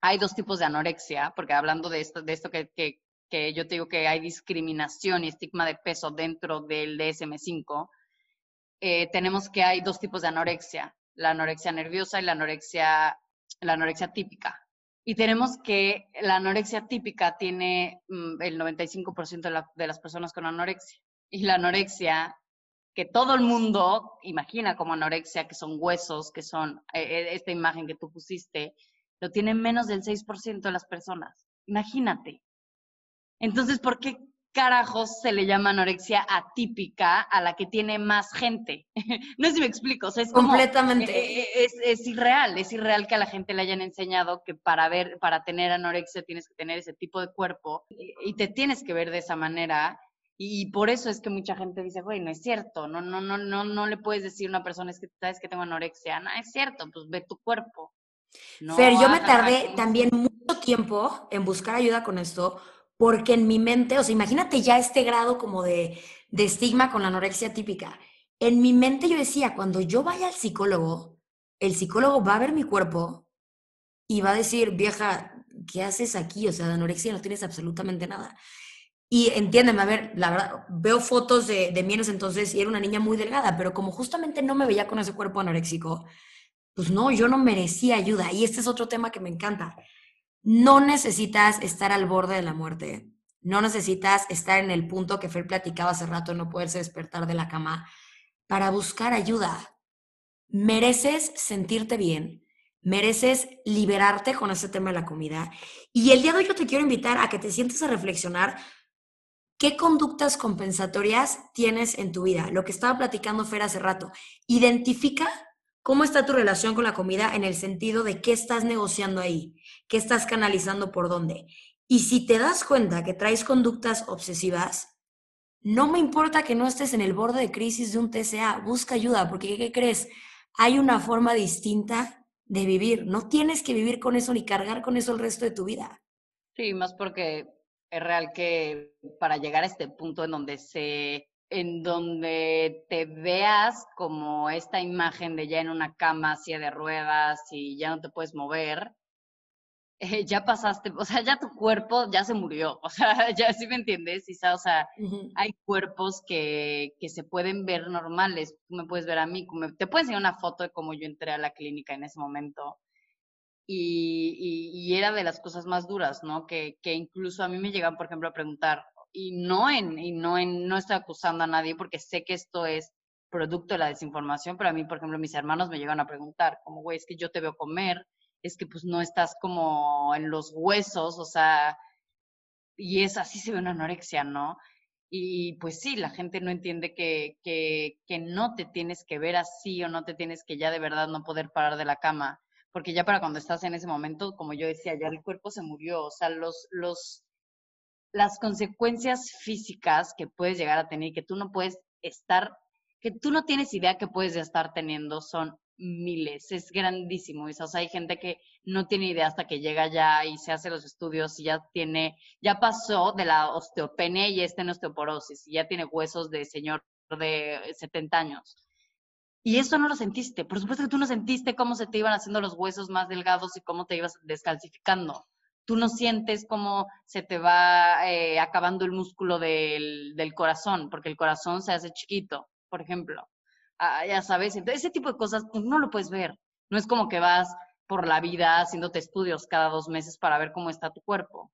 Speaker 1: hay dos tipos de anorexia, porque hablando de esto, de esto que, que, que yo te digo que hay discriminación y estigma de peso dentro del DSM5, eh, tenemos que hay dos tipos de anorexia, la anorexia nerviosa y la anorexia, la anorexia típica. Y tenemos que la anorexia típica tiene mm, el 95% de, de las personas con anorexia. Y la anorexia que todo el mundo imagina como anorexia, que son huesos, que son eh, esta imagen que tú pusiste, lo tienen menos del 6% de las personas. Imagínate. Entonces, ¿por qué carajos se le llama anorexia atípica a la que tiene más gente? no sé si me explico. es
Speaker 2: Completamente.
Speaker 1: Eh, eh, es, irreal, es irreal que a la gente le hayan enseñado que para ver, para tener anorexia tienes que tener ese tipo de cuerpo y te tienes que ver de esa manera. Y por eso es que mucha gente dice, güey, no es cierto, no, no, no, no, no le puedes decir a una persona, es que sabes que tengo anorexia, no, es cierto, pues ve tu cuerpo.
Speaker 2: Fer, yo me tardé también mucho tiempo en buscar ayuda con esto, porque en mi mente, o sea, imagínate ya este grado como de, de estigma con la anorexia típica. En mi mente yo decía, cuando yo vaya al psicólogo, el psicólogo va a ver mi cuerpo y va a decir, vieja, ¿qué haces aquí? O sea, de anorexia no tienes absolutamente nada. Y entiéndeme, a ver, la verdad, veo fotos de, de mí entonces y era una niña muy delgada, pero como justamente no me veía con ese cuerpo anoréxico, pues no, yo no merecía ayuda. Y este es otro tema que me encanta. No necesitas estar al borde de la muerte. No necesitas estar en el punto que Fer platicaba hace rato, no poderse despertar de la cama para buscar ayuda. Mereces sentirte bien, mereces liberarte con ese tema de la comida. Y el día de hoy yo te quiero invitar a que te sientes a reflexionar qué conductas compensatorias tienes en tu vida. Lo que estaba platicando Fer hace rato. Identifica cómo está tu relación con la comida en el sentido de qué estás negociando ahí, qué estás canalizando por dónde. Y si te das cuenta que traes conductas obsesivas, no me importa que no estés en el borde de crisis de un TCA, busca ayuda, porque ¿qué crees? Hay una forma distinta de vivir. No tienes que vivir con eso ni cargar con eso el resto de tu vida.
Speaker 1: Sí, más porque es real que para llegar a este punto en donde se en donde te veas como esta imagen de ya en una cama, silla de ruedas y ya no te puedes mover, eh, ya pasaste, o sea, ya tu cuerpo ya se murió, o sea, ya sí me entiendes, o sea, hay cuerpos que, que, se pueden ver normales, tú me puedes ver a mí, te puedes enseñar una foto de cómo yo entré a la clínica en ese momento, y, y, y era de las cosas más duras, ¿no? Que, que incluso a mí me llegan, por ejemplo, a preguntar, y no en, y no en, no estoy acusando a nadie porque sé que esto es producto de la desinformación, pero a mí, por ejemplo, mis hermanos me llegan a preguntar, como, güey, es que yo te veo comer, es que pues no estás como en los huesos, o sea, y es así se ve una anorexia, ¿no? Y pues sí, la gente no entiende que, que, que no te tienes que ver así o no te tienes que ya de verdad no poder parar de la cama, porque ya para cuando estás en ese momento, como yo decía, ya el cuerpo se murió, o sea, los, los, las consecuencias físicas que puedes llegar a tener que tú no puedes estar, que tú no tienes idea que puedes estar teniendo son miles, es grandísimo. O hay gente que no tiene idea hasta que llega ya y se hace los estudios y ya tiene, ya pasó de la osteopenia y está en osteoporosis y ya tiene huesos de señor de 70 años. Y eso no lo sentiste. Por supuesto que tú no sentiste cómo se te iban haciendo los huesos más delgados y cómo te ibas descalcificando. Tú no sientes cómo se te va eh, acabando el músculo del, del corazón, porque el corazón se hace chiquito, por ejemplo. Ah, ya sabes, ese tipo de cosas no lo puedes ver. No es como que vas por la vida haciéndote estudios cada dos meses para ver cómo está tu cuerpo.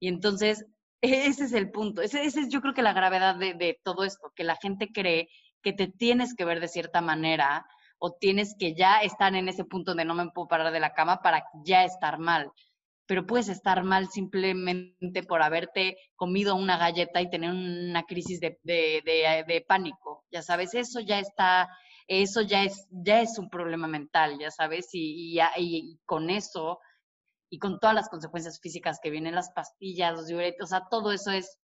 Speaker 1: Y entonces, ese es el punto. Ese, ese es yo creo que la gravedad de, de todo esto, que la gente cree que te tienes que ver de cierta manera o tienes que ya estar en ese punto de no me puedo parar de la cama para ya estar mal pero puedes estar mal simplemente por haberte comido una galleta y tener una crisis de, de, de, pánico, ya sabes, eso ya está, eso ya es, ya es un problema mental, ya sabes, y, y, y con eso y con todas las consecuencias físicas que vienen, las pastillas, los diuréticos, o sea, todo eso es,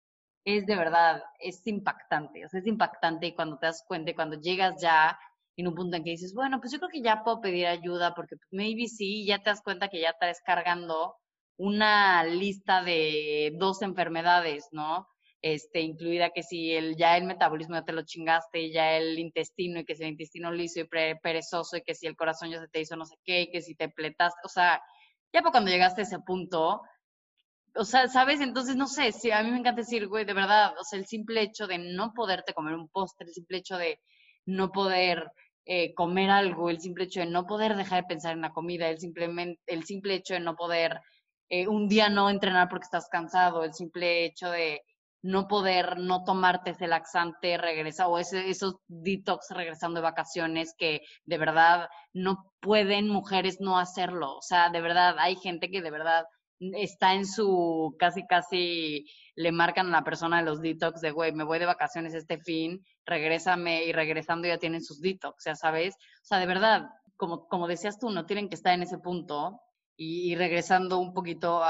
Speaker 1: es de verdad, es impactante, o sea, es impactante y cuando te das cuenta, cuando llegas ya en un punto en que dices, bueno, pues yo creo que ya puedo pedir ayuda porque maybe sí, ya te das cuenta que ya estás cargando una lista de dos enfermedades, ¿no? Este, incluida que si el, ya el metabolismo ya te lo chingaste, ya el intestino, y que si el intestino liso y perezoso, y que si el corazón ya se te hizo no sé qué, y que si te pletaste, o sea, ya para cuando llegaste a ese punto, o sea, ¿sabes? Entonces, no sé, si a mí me encanta decir, güey, de verdad, o sea, el simple hecho de no poderte comer un postre, el simple hecho de no poder eh, comer algo, el simple hecho de no poder dejar de pensar en la comida, el, simplemente, el simple hecho de no poder eh, un día no entrenar porque estás cansado, el simple hecho de no poder no tomarte ese laxante, regresa, o ese, esos detox regresando de vacaciones que de verdad no pueden mujeres no hacerlo. O sea, de verdad, hay gente que de verdad está en su, casi, casi le marcan a la persona de los detox de, güey, me voy de vacaciones este fin, regrésame y regresando ya tienen sus detox, ya sabes. O sea, de verdad, como, como decías tú, no tienen que estar en ese punto y, regresando un poquito,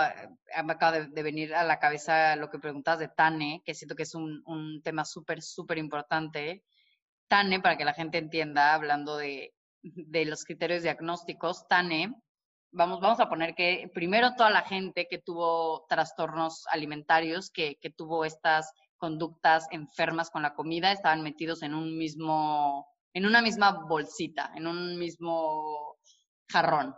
Speaker 1: me acaba de, venir a la cabeza lo que preguntas de TANE, que siento que es un, un tema súper, súper importante. TANE, para que la gente entienda, hablando de, de los criterios diagnósticos, TANE, vamos, vamos a poner que primero toda la gente que tuvo trastornos alimentarios, que, que tuvo estas conductas enfermas con la comida, estaban metidos en un mismo, en una misma bolsita, en un mismo jarrón.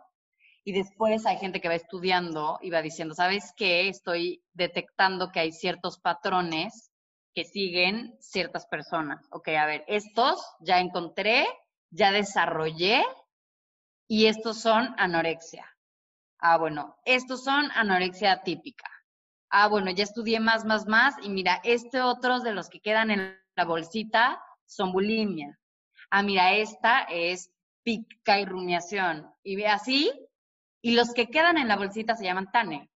Speaker 1: Y después hay gente que va estudiando y va diciendo, ¿sabes qué? Estoy detectando que hay ciertos patrones que siguen ciertas personas. Ok, a ver, estos ya encontré, ya desarrollé y estos son anorexia. Ah, bueno, estos son anorexia típica. Ah, bueno, ya estudié más, más, más y mira, este otros de los que quedan en la bolsita son bulimia. Ah, mira, esta es pica y rumiación. Y ve así, y los que quedan en la bolsita se llaman TANE,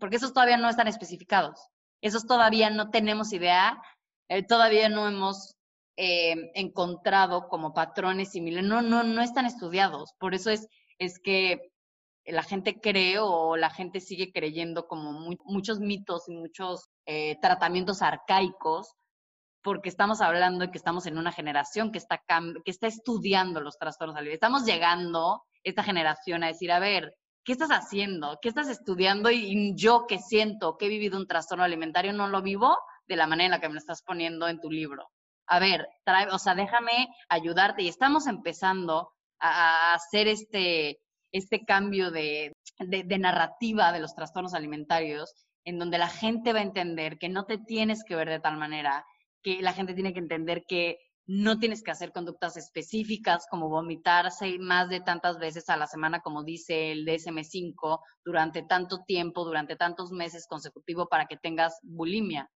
Speaker 1: porque esos todavía no están especificados. Esos todavía no tenemos idea, eh, todavía no hemos eh, encontrado como patrones similares, no, no, no están estudiados. Por eso es, es que la gente cree o la gente sigue creyendo como muchos mitos y muchos eh, tratamientos arcaicos, porque estamos hablando de que estamos en una generación que está, que está estudiando los trastornos alimentarios. Estamos llegando, esta generación, a decir, a ver, ¿qué estás haciendo? ¿Qué estás estudiando? Y, yo que siento que he vivido un trastorno alimentario no lo vivo de la manera en la que me lo estás poniendo en tu libro. A ver, trae, o sea, déjame ayudarte. Y estamos empezando a, hacer este, este cambio de, de, narrativa de los trastornos alimentarios, en donde la gente va a entender que no te tienes que ver de tal manera, que la gente tiene que entender que no tienes que hacer conductas específicas como vomitarse más de tantas veces a la semana, como dice el DSM5, durante tanto tiempo, durante tantos meses consecutivos para que tengas bulimia.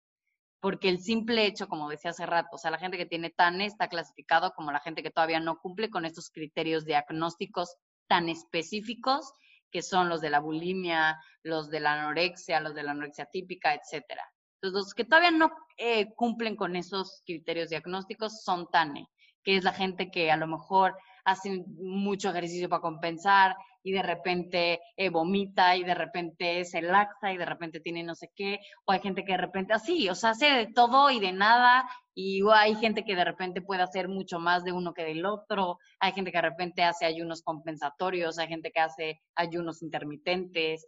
Speaker 1: Porque el simple hecho, como decía hace rato, o sea, la gente que tiene TANE está clasificado como la gente que todavía no cumple con estos criterios diagnósticos tan específicos que son los de la bulimia, los de la anorexia, los de la anorexia típica, etcétera. Entonces, los que todavía no eh, cumplen con esos criterios diagnósticos son TANE, que es la gente que a lo mejor hace mucho ejercicio para compensar y de repente eh, vomita y de repente se laxa y de repente tiene no sé qué, o hay gente que de repente así, o sea, hace de todo y de nada y hay gente que de repente puede hacer mucho más de uno que del otro, hay gente que de repente hace ayunos compensatorios, hay gente que hace ayunos intermitentes,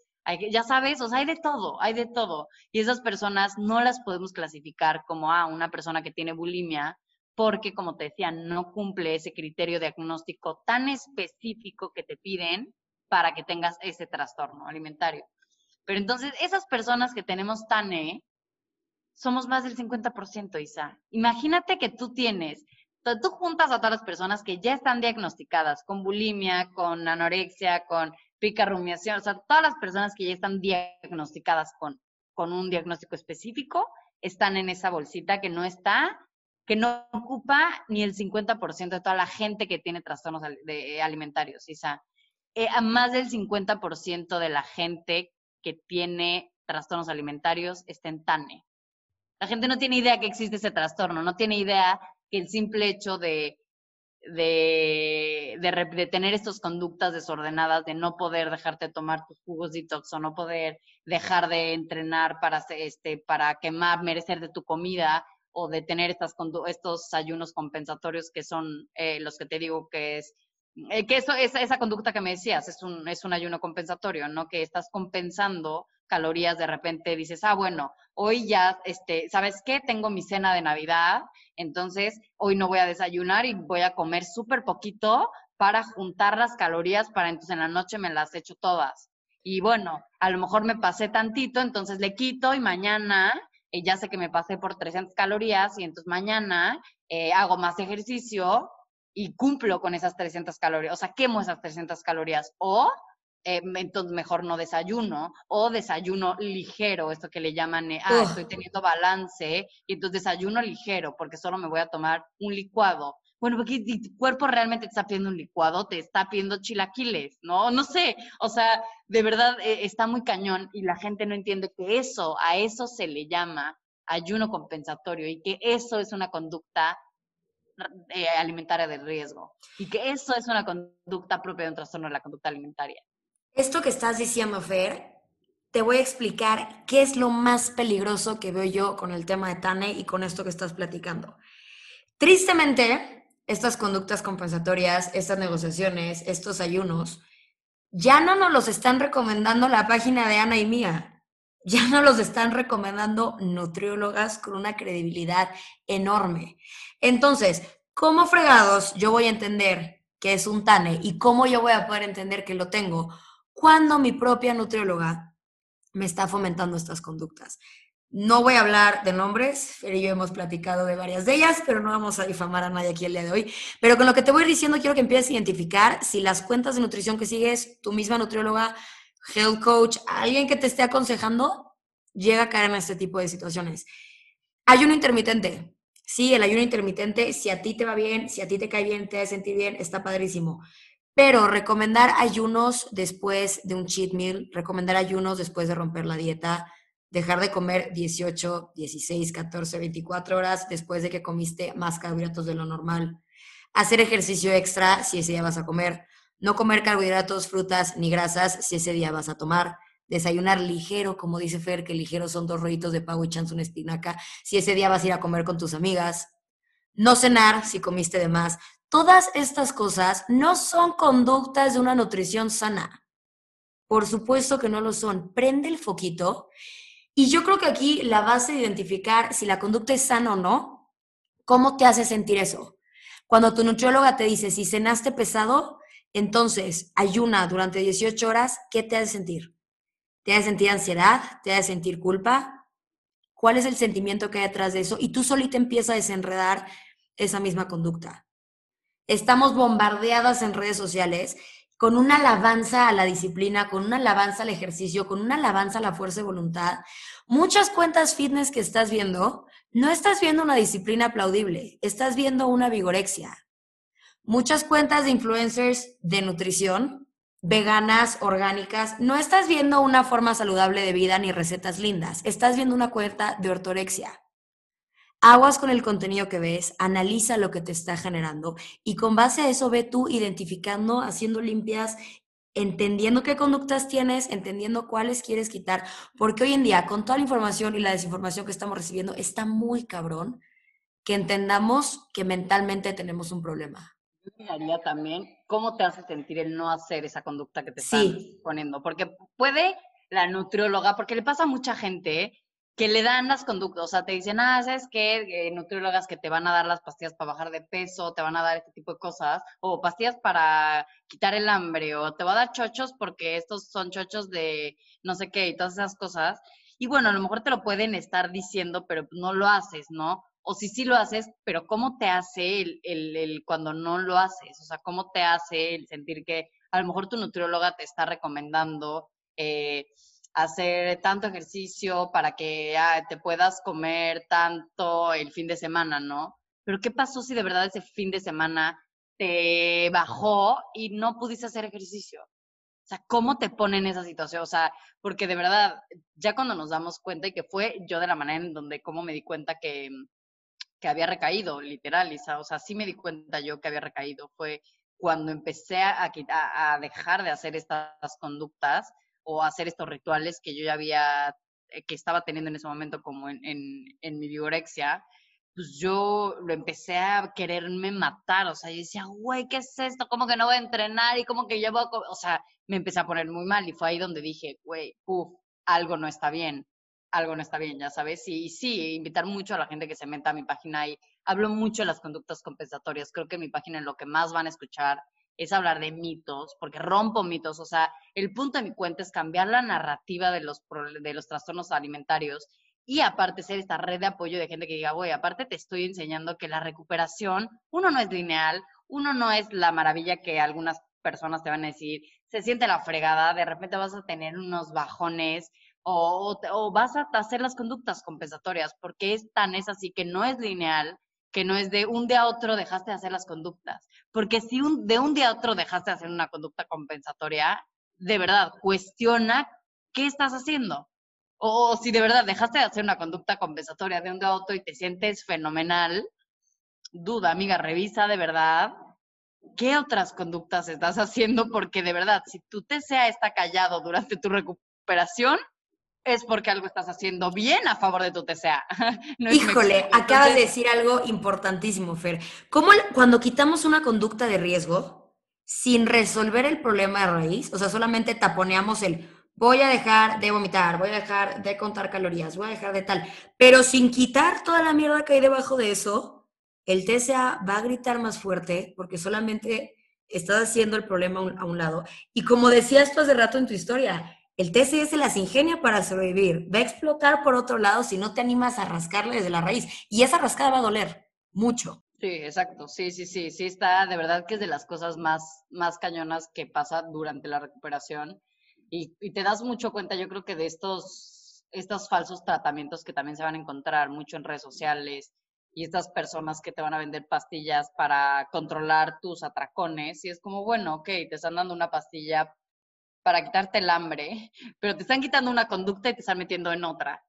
Speaker 1: ya sabes, o sea, hay de todo, hay de todo. Y esas personas no las podemos clasificar como a ah, una persona que tiene bulimia, porque, como te decía, no cumple ese criterio diagnóstico tan específico que te piden para que tengas ese trastorno alimentario. Pero entonces, esas personas que tenemos TANE, somos más del 50%, Isa. Imagínate que tú tienes, tú juntas a todas las personas que ya están diagnosticadas con bulimia, con anorexia, con pica rumiación, o sea, todas las personas que ya están diagnosticadas con, con un diagnóstico específico están en esa bolsita que no está, que no ocupa ni el 50% de toda la gente que tiene trastornos alimentarios, Isa. Eh, a más del 50% de la gente que tiene trastornos alimentarios está en TANE. La gente no tiene idea que existe ese trastorno, no tiene idea que el simple hecho de de, de, tener estas conductas desordenadas, de no poder dejarte tomar tus jugos detox o no poder dejar de entrenar para, este, para quemar, merecer de tu comida o de tener estas, estos ayunos compensatorios que son eh, los que te digo que es eh, que eso, esa, esa conducta que me decías es un, es un ayuno compensatorio, ¿no? Que estás compensando calorías, de repente dices, ah, bueno, hoy ya, este, ¿sabes qué? Tengo mi cena de Navidad, entonces hoy no voy a desayunar y voy a comer súper poquito para juntar las calorías para entonces en la noche me las echo todas. Y bueno, a lo mejor me pasé tantito, entonces le quito y mañana eh, ya sé que me pasé por 300 calorías y entonces mañana eh, hago más ejercicio y cumplo con esas 300 calorías, o sea, quemo esas 300 calorías. O eh, entonces mejor no desayuno, o desayuno ligero, esto que le llaman, eh, ah, estoy teniendo balance, y entonces desayuno ligero, porque solo me voy a tomar un licuado. Bueno, porque tu cuerpo realmente te está pidiendo un licuado, te está pidiendo chilaquiles, ¿no? No sé, o sea, de verdad eh, está muy cañón y la gente no entiende que eso, a eso se le llama ayuno compensatorio y que eso es una conducta alimentaria de riesgo y que eso es una conducta propia de un trastorno de la conducta alimentaria.
Speaker 2: Esto que estás diciendo, Fer, te voy a explicar qué es lo más peligroso que veo yo con el tema de Tane y con esto que estás platicando. Tristemente, estas conductas compensatorias, estas negociaciones, estos ayunos, ya no nos los están recomendando la página de Ana y mía. Ya no los están recomendando nutriólogas con una credibilidad enorme. Entonces, ¿cómo fregados yo voy a entender que es un TANE y cómo yo voy a poder entender que lo tengo cuando mi propia nutrióloga me está fomentando estas conductas. No voy a hablar de nombres, pero yo hemos platicado de varias de ellas, pero no vamos a difamar a nadie aquí el día de hoy. Pero con lo que te voy diciendo, quiero que empieces a identificar si las cuentas de nutrición que sigues, tu misma nutrióloga, health coach, alguien que te esté aconsejando, llega a caer en este tipo de situaciones. Ayuno intermitente. Sí, el ayuno intermitente, si a ti te va bien, si a ti te cae bien, te hace sentir bien, está padrísimo. Pero recomendar ayunos después de un cheat meal, recomendar ayunos después de romper la dieta, dejar de comer 18, 16, 14, 24 horas después de que comiste más carbohidratos de lo normal. Hacer ejercicio extra si ese día vas a comer. No comer carbohidratos, frutas ni grasas si ese día vas a tomar. Desayunar ligero, como dice Fer, que ligero son dos rollitos de pavo y chance una espinaca, si ese día vas a ir a comer con tus amigas. No cenar si comiste de más. Todas estas cosas no son conductas de una nutrición sana. Por supuesto que no lo son. Prende el foquito y yo creo que aquí la base de identificar si la conducta es sana o no, ¿cómo te hace sentir eso? Cuando tu nutrióloga te dice, si cenaste pesado, entonces ayuna durante 18 horas, ¿qué te hace sentir? ¿Te hace sentir ansiedad? ¿Te hace sentir culpa? ¿Cuál es el sentimiento que hay detrás de eso? Y tú solita empiezas a desenredar esa misma conducta. Estamos bombardeadas en redes sociales con una alabanza a la disciplina, con una alabanza al ejercicio, con una alabanza a la fuerza de voluntad. Muchas cuentas fitness que estás viendo, no estás viendo una disciplina aplaudible, estás viendo una vigorexia. Muchas cuentas de influencers de nutrición, veganas, orgánicas, no estás viendo una forma saludable de vida ni recetas lindas, estás viendo una cuenta de ortorexia. Aguas con el contenido que ves, analiza lo que te está generando y con base a eso ve tú identificando, haciendo limpias, entendiendo qué conductas tienes, entendiendo cuáles quieres quitar, porque hoy en día con toda la información y la desinformación que estamos recibiendo está muy cabrón que entendamos que mentalmente tenemos un problema.
Speaker 1: Yo miraría también cómo te hace sentir el no hacer esa conducta que te están poniendo, porque puede la nutrióloga, porque le pasa a mucha gente, que le dan las conductas, o sea, te dicen, ah, ¿sabes qué? Eh, nutriólogas que te van a dar las pastillas para bajar de peso, te van a dar este tipo de cosas, o pastillas para quitar el hambre, o te va a dar chochos porque estos son chochos de no sé qué y todas esas cosas. Y bueno, a lo mejor te lo pueden estar diciendo, pero no lo haces, ¿no? O si sí lo haces, pero ¿cómo te hace el, el, el cuando no lo haces? O sea, ¿cómo te hace el sentir que a lo mejor tu nutrióloga te está recomendando eh, hacer tanto ejercicio para que ah, te puedas comer tanto el fin de semana, ¿no? Pero ¿qué pasó si de verdad ese fin de semana te bajó y no pudiste hacer ejercicio? O sea, ¿cómo te pone en esa situación? O sea, porque de verdad, ya cuando nos damos cuenta y que fue yo de la manera en donde, cómo me di cuenta que, que había recaído, literal, Lisa, o sea, sí me di cuenta yo que había recaído, fue cuando empecé a, a, a dejar de hacer estas conductas o hacer estos rituales que yo ya había, eh, que estaba teniendo en ese momento como en, en, mi vigorexia, pues yo lo empecé a quererme matar, o sea, yo decía, güey, ¿qué es esto? ¿Cómo que no voy a entrenar? Y como que yo voy a... O sea, me empecé a poner muy mal y fue ahí donde dije, güey, uff, algo no está bien, algo no está bien, ya sabes. Y, y, sí, invitar mucho a la gente que se meta a mi página y hablo mucho de las conductas compensatorias. Creo que mi página lo que más van a escuchar es hablar de mitos, porque rompo mitos, o sea, el punto de mi cuenta es cambiar la narrativa de los, de los trastornos alimentarios y aparte ser esta red de apoyo de gente que diga, güey, aparte te estoy enseñando que la recuperación, uno no es lineal, uno no es la maravilla que algunas personas te van a decir, se siente la fregada, de repente vas a tener unos bajones o, o vas a hacer las conductas compensatorias, porque es tan es así que no es lineal, que no es de un día a otro dejaste de hacer las conductas. Porque si un, de un día a otro dejaste de hacer una conducta compensatoria, de verdad, cuestiona qué estás haciendo. O, si de verdad dejaste de hacer una conducta compensatoria de un día a otro y te sientes fenomenal, duda, amiga, revisa de verdad qué otras conductas estás haciendo, porque de verdad, si tu TCA está callado durante tu recuperación, es porque algo estás haciendo bien a favor de tu TCA.
Speaker 2: Híjole, acabas de decir algo importantísimo, Fer. ¿Cómo cuando quitamos una conducta de riesgo sin resolver el problema de raíz, o sea, solamente taponeamos el voy a dejar de vomitar, voy a dejar de contar calorías, voy a dejar de tal, pero sin quitar toda la mierda que hay debajo de eso, el TCA va a gritar más fuerte porque solamente estás haciendo el problema a un, lado. Y como decías tú hace rato en tu historia, el TCS las ingenia para sobrevivir. Va a explotar por otro lado si no te animas a rascarle desde la raíz. Y esa rascada va a doler mucho.
Speaker 1: Sí, exacto. Sí, sí, sí. Sí está, de verdad que es de las cosas más, más cañonas que pasa durante la recuperación. Y, y te das mucho cuenta, yo creo que de estos, estos falsos tratamientos que también se van a encontrar mucho en redes sociales, y estas personas que te van a vender pastillas para controlar tus atracones. Y es como, bueno, ok, te están dando una pastilla para quitarte el hambre, pero te están quitando una conducta y te están metiendo en otra.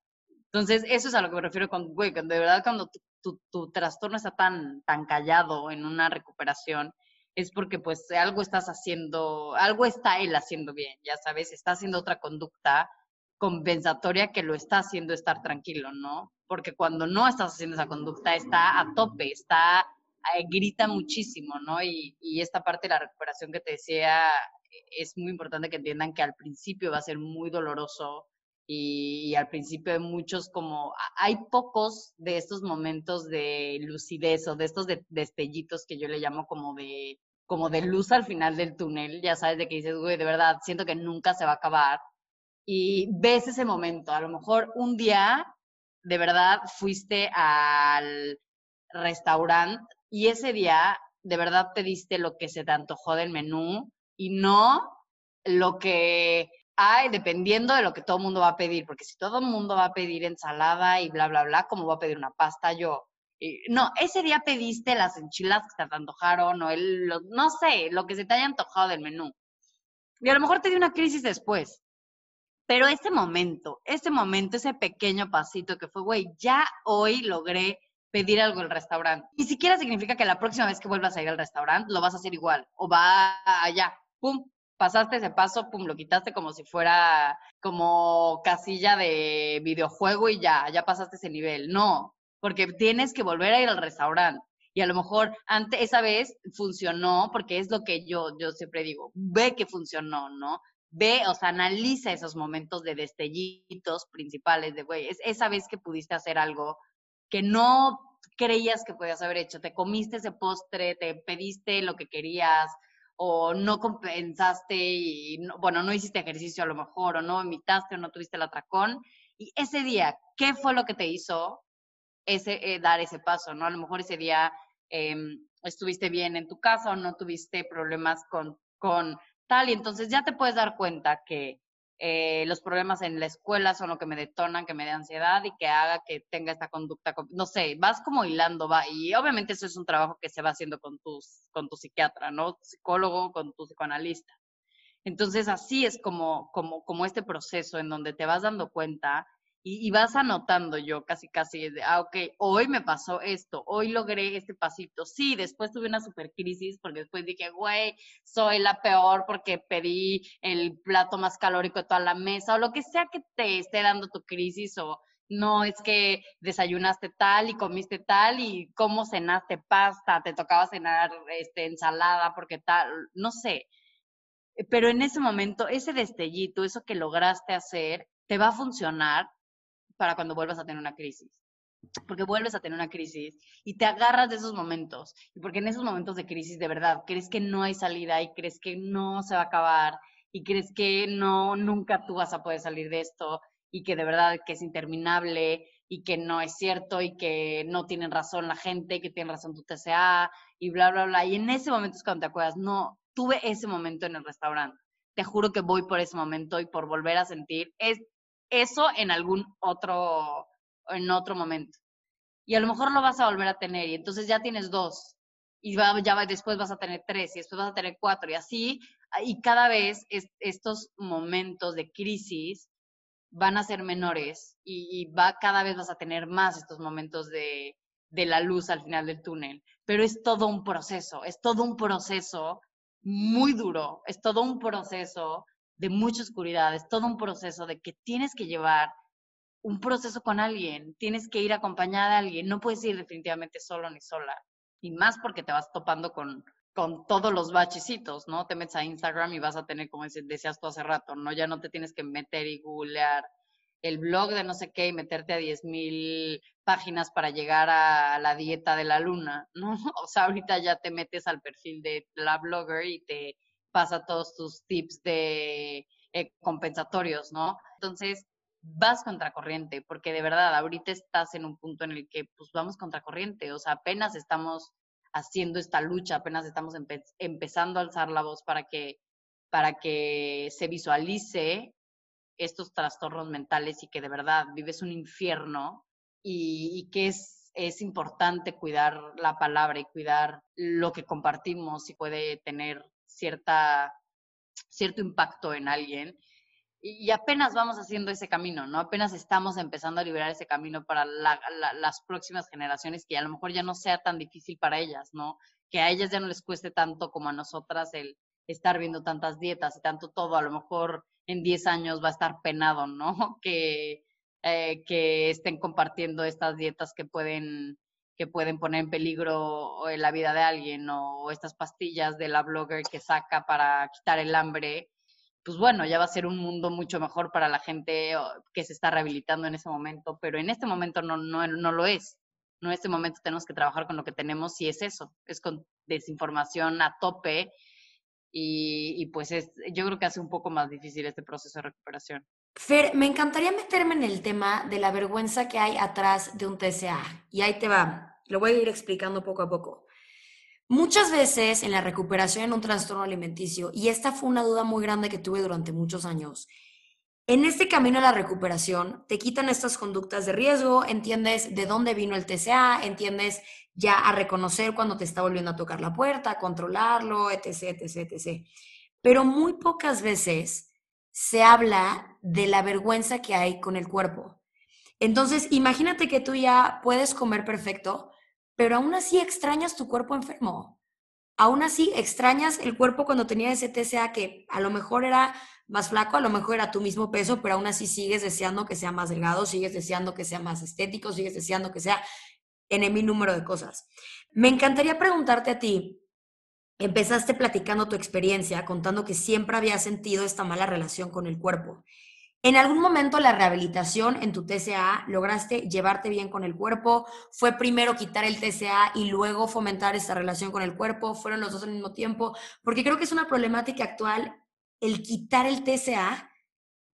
Speaker 1: Entonces, eso es a lo que me refiero con, güey, de verdad cuando tu, tu, trastorno está tan, tan callado en una recuperación, es porque pues algo estás haciendo, algo está él haciendo bien, ya sabes, está haciendo otra conducta compensatoria que lo está haciendo estar tranquilo, ¿no? Porque cuando no estás haciendo esa conducta está a tope, está, eh, grita muchísimo, ¿no? Y, y, esta parte de la recuperación que te decía, es muy importante que entiendan que al principio va a ser muy doloroso y, al principio muchos como, hay pocos de estos momentos de lucidez o de estos destellitos que yo le llamo como de como de luz al final del túnel, ya sabes, de que dices, güey, de verdad, siento que nunca se va a acabar, y ves ese momento. A lo mejor un día, de verdad, fuiste al restaurante y ese día, de verdad, pediste lo que se te antojó del menú y no lo que hay dependiendo de lo que todo el mundo va a pedir, porque si todo el mundo va a pedir ensalada y bla, bla, bla, ¿cómo va a pedir una pasta yo? no, ese día pediste las enchiladas que te antojaron o el, no sé, lo que se te haya antojado del menú. Y a lo mejor te dio una crisis después. Pero ese momento, ese momento, ese pequeño pasito que fue, güey, ya hoy logré pedir algo al restaurante. Ni siquiera significa que la próxima vez que vuelvas a ir al restaurante lo vas a hacer igual. O va allá, pum, pasaste ese paso, pum, lo quitaste como si fuera como casilla de videojuego y ya, ya pasaste ese nivel. No, porque tienes que volver a ir al restaurante. Y a lo mejor antes, esa vez funcionó, porque es lo que yo, yo siempre digo, ve que funcionó, ¿no? ve, o sea, analiza esos momentos de destellitos principales de, güey, es esa vez que pudiste hacer algo que no creías que podías haber hecho, te comiste ese postre, te pediste lo que querías o no compensaste y, bueno, no hiciste ejercicio a lo mejor o no imitaste o no tuviste el atracón. Y ese día, ¿qué fue lo que te hizo ese, eh, dar ese paso? ¿no? A lo mejor ese día em, estuviste bien en tu casa o no tuviste problemas con, con y entonces ya te puedes dar cuenta que eh, los problemas en la escuela son lo que me detonan, que me dé ansiedad y que haga que tenga esta conducta, no sé, vas como hilando, va, y obviamente eso es un trabajo que se va haciendo con, tus, con tu psiquiatra, ¿no? Psicólogo, con tu psicoanalista. Entonces así es como, como, como este proceso en donde te vas dando cuenta y, vas anotando yo casi casi, de, ah, ok, hoy me pasó esto, hoy logré este pasito. Sí, después tuve una super crisis porque después dije, güey, soy la peor porque pedí el plato más calórico de toda la mesa o lo que sea que te esté dando tu crisis o no es que desayunaste tal y comiste tal y cómo cenaste pasta, te tocaba cenar este, ensalada porque tal, no sé. Pero en ese momento, ese destellito, eso que lograste hacer, te va a funcionar para cuando vuelvas a tener una crisis. Porque vuelves a tener una crisis y te agarras de esos momentos. Y porque en esos momentos de crisis, de verdad, crees que no hay salida y crees que no se va a acabar y crees que no, nunca tú vas a poder salir de esto y que de verdad que es interminable y que no es cierto y que no tienen razón la gente, y que tiene razón tu TCA y bla, bla, bla. Y en ese momento es cuando te acuerdas, no, tuve ese momento en el restaurante. Te juro que voy por ese momento y por volver a sentir, es, eso en algún otro, en otro momento. Y a lo mejor lo vas a volver a tener y entonces ya tienes dos y va, ya después vas a tener tres y después vas a tener cuatro y así, y cada vez estos momentos de crisis van a ser menores y, va, cada vez vas a tener más estos momentos de, de la luz al final del túnel. Pero es todo un proceso, es todo un proceso muy duro, es todo un proceso de mucha oscuridad, es todo un proceso de que tienes que llevar un proceso con alguien, tienes que ir acompañada de alguien, no puedes ir definitivamente solo ni sola, y más porque te vas topando con, con todos los bachecitos, ¿no? Te metes a Instagram y vas a tener, como decías tú hace rato, ¿no? Ya no te tienes que meter y googlear el blog de no sé qué y meterte a 10.000 páginas para llegar a la dieta de la luna, ¿no? O sea, ahorita ya te metes al perfil de la blogger y te pasa todos tus tips de eh, compensatorios, ¿no? Entonces, vas contracorriente, porque de verdad, ahorita estás en un punto en el que, pues, vamos contracorriente, o sea, apenas estamos haciendo esta lucha, apenas estamos empezando a alzar la voz para que, para que se visualice estos trastornos mentales y que de verdad vives un infierno y, que es, es importante cuidar la palabra y cuidar lo que compartimos y puede tener cierta, cierto impacto en alguien. Y, apenas vamos haciendo ese camino, ¿no? Apenas estamos empezando a liberar ese camino para las próximas generaciones, que a lo mejor ya no sea tan difícil para ellas, ¿no? Que a ellas ya no les cueste tanto como a nosotras el estar viendo tantas dietas y tanto todo, a lo mejor en 10 años va a estar penado, ¿no? Que, eh, que estén compartiendo estas dietas que pueden, que pueden poner en peligro eh, la vida de alguien o estas pastillas de la blogger que saca para quitar el hambre, pues bueno, ya va a ser un mundo mucho mejor para la gente que se está rehabilitando en ese momento, pero en este momento no, no, no lo es. No en este momento tenemos que trabajar con lo que tenemos y es eso, es con desinformación a tope y, pues es, yo creo que hace un poco más difícil este proceso de recuperación.
Speaker 2: Fer, me encantaría meterme en el tema de la vergüenza que hay atrás de un TCA. Y ahí te va, lo voy a ir explicando poco a poco. Muchas veces en la recuperación en un trastorno alimenticio, y esta fue una duda muy grande que tuve durante muchos años, en este camino a la recuperación te quitan estas conductas de riesgo, entiendes de dónde vino el TCA, entiendes ya a reconocer cuando te está volviendo a tocar la puerta, a controlarlo, etc., etc., etc. Pero muy pocas veces se habla de la vergüenza que hay con el cuerpo. Entonces, imagínate que tú ya puedes comer perfecto, pero aún así extrañas tu cuerpo enfermo. Aún así extrañas el cuerpo cuando tenía ese TCA que a lo mejor era más flaco, a lo mejor era tu mismo peso, pero aún así sigues deseando que sea más delgado, sigues deseando que sea más estético, sigues deseando que sea en mi número de cosas. Me encantaría preguntarte a ti, empezaste platicando tu experiencia, contando que siempre habías sentido esta mala relación con el cuerpo. ¿En algún momento la rehabilitación en tu TCA lograste llevarte bien con el cuerpo? ¿Fue primero quitar el TCA y luego fomentar esta relación con el cuerpo? ¿Fueron los dos al mismo tiempo? Porque creo que es una problemática actual el quitar el TCA,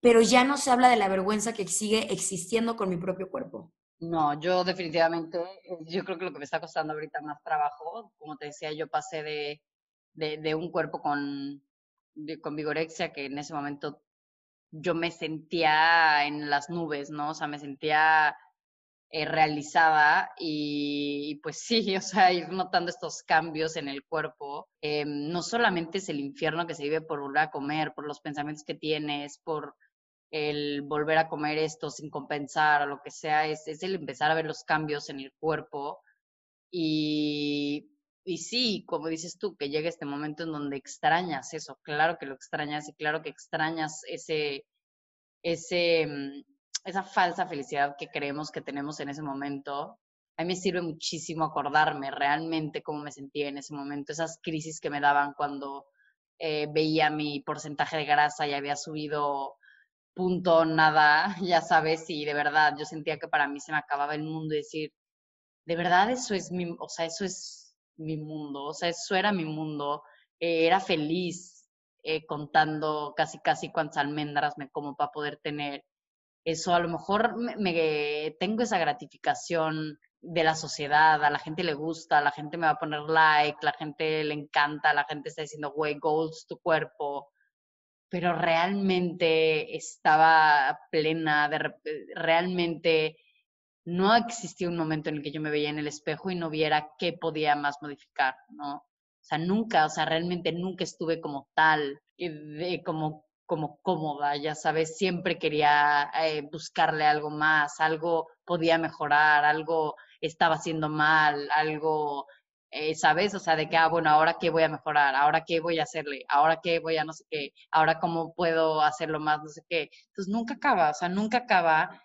Speaker 2: pero ya no se habla de la vergüenza que sigue existiendo con mi propio cuerpo.
Speaker 1: No, yo definitivamente, eh, yo creo que lo que me está costando ahorita más trabajo, como te decía, yo pasé de, de, un cuerpo con, con vigorexia que en ese momento yo me sentía en las nubes, ¿no? O sea, me sentía eh, realizada y, pues sí, o sea, ir notando estos cambios en el cuerpo, eh, no solamente es el infierno que se vive por volver a comer, por los pensamientos que tienes, por el volver a comer esto sin compensar o lo que sea, es, es el empezar a ver los cambios en el cuerpo. Y, y sí, como dices tú, que llega este momento en donde extrañas eso, claro que lo extrañas y claro que extrañas ese, ese, mm, esa falsa felicidad que creemos que tenemos en ese momento. A mí me sirve muchísimo acordarme realmente cómo me sentía en ese momento, esas crisis que me daban cuando eh, veía mi porcentaje de grasa y había subido punto, nada, ya sabes, y de verdad yo sentía que para mí se me acababa el mundo y decir, de verdad eso es mi, o sea, eso es mi mundo, o sea, eso era mi mundo, eh, era feliz eh, contando casi casi cuántas almendras me como para poder tener eso, a lo mejor me, tengo esa gratificación de la sociedad, a la gente le gusta, a la gente me va a poner like, la gente le encanta, la gente está diciendo, güey, goals tu cuerpo, pero realmente estaba plena, de, realmente no existía un momento en el que yo me veía en el espejo y no viera qué podía más modificar, ¿no? O sea, nunca, o sea, realmente nunca estuve como tal, de, como, como cómoda, ya sabes, siempre quería eh, buscarle algo más, algo podía mejorar, algo estaba haciendo mal, algo eh, ¿sabes? O sea, de que, ah, bueno, ahora qué voy a mejorar, ahora qué voy a hacerle, ahora qué voy a no sé qué, ahora cómo puedo hacerlo más, no sé qué. Entonces nunca acaba, o sea, nunca acaba.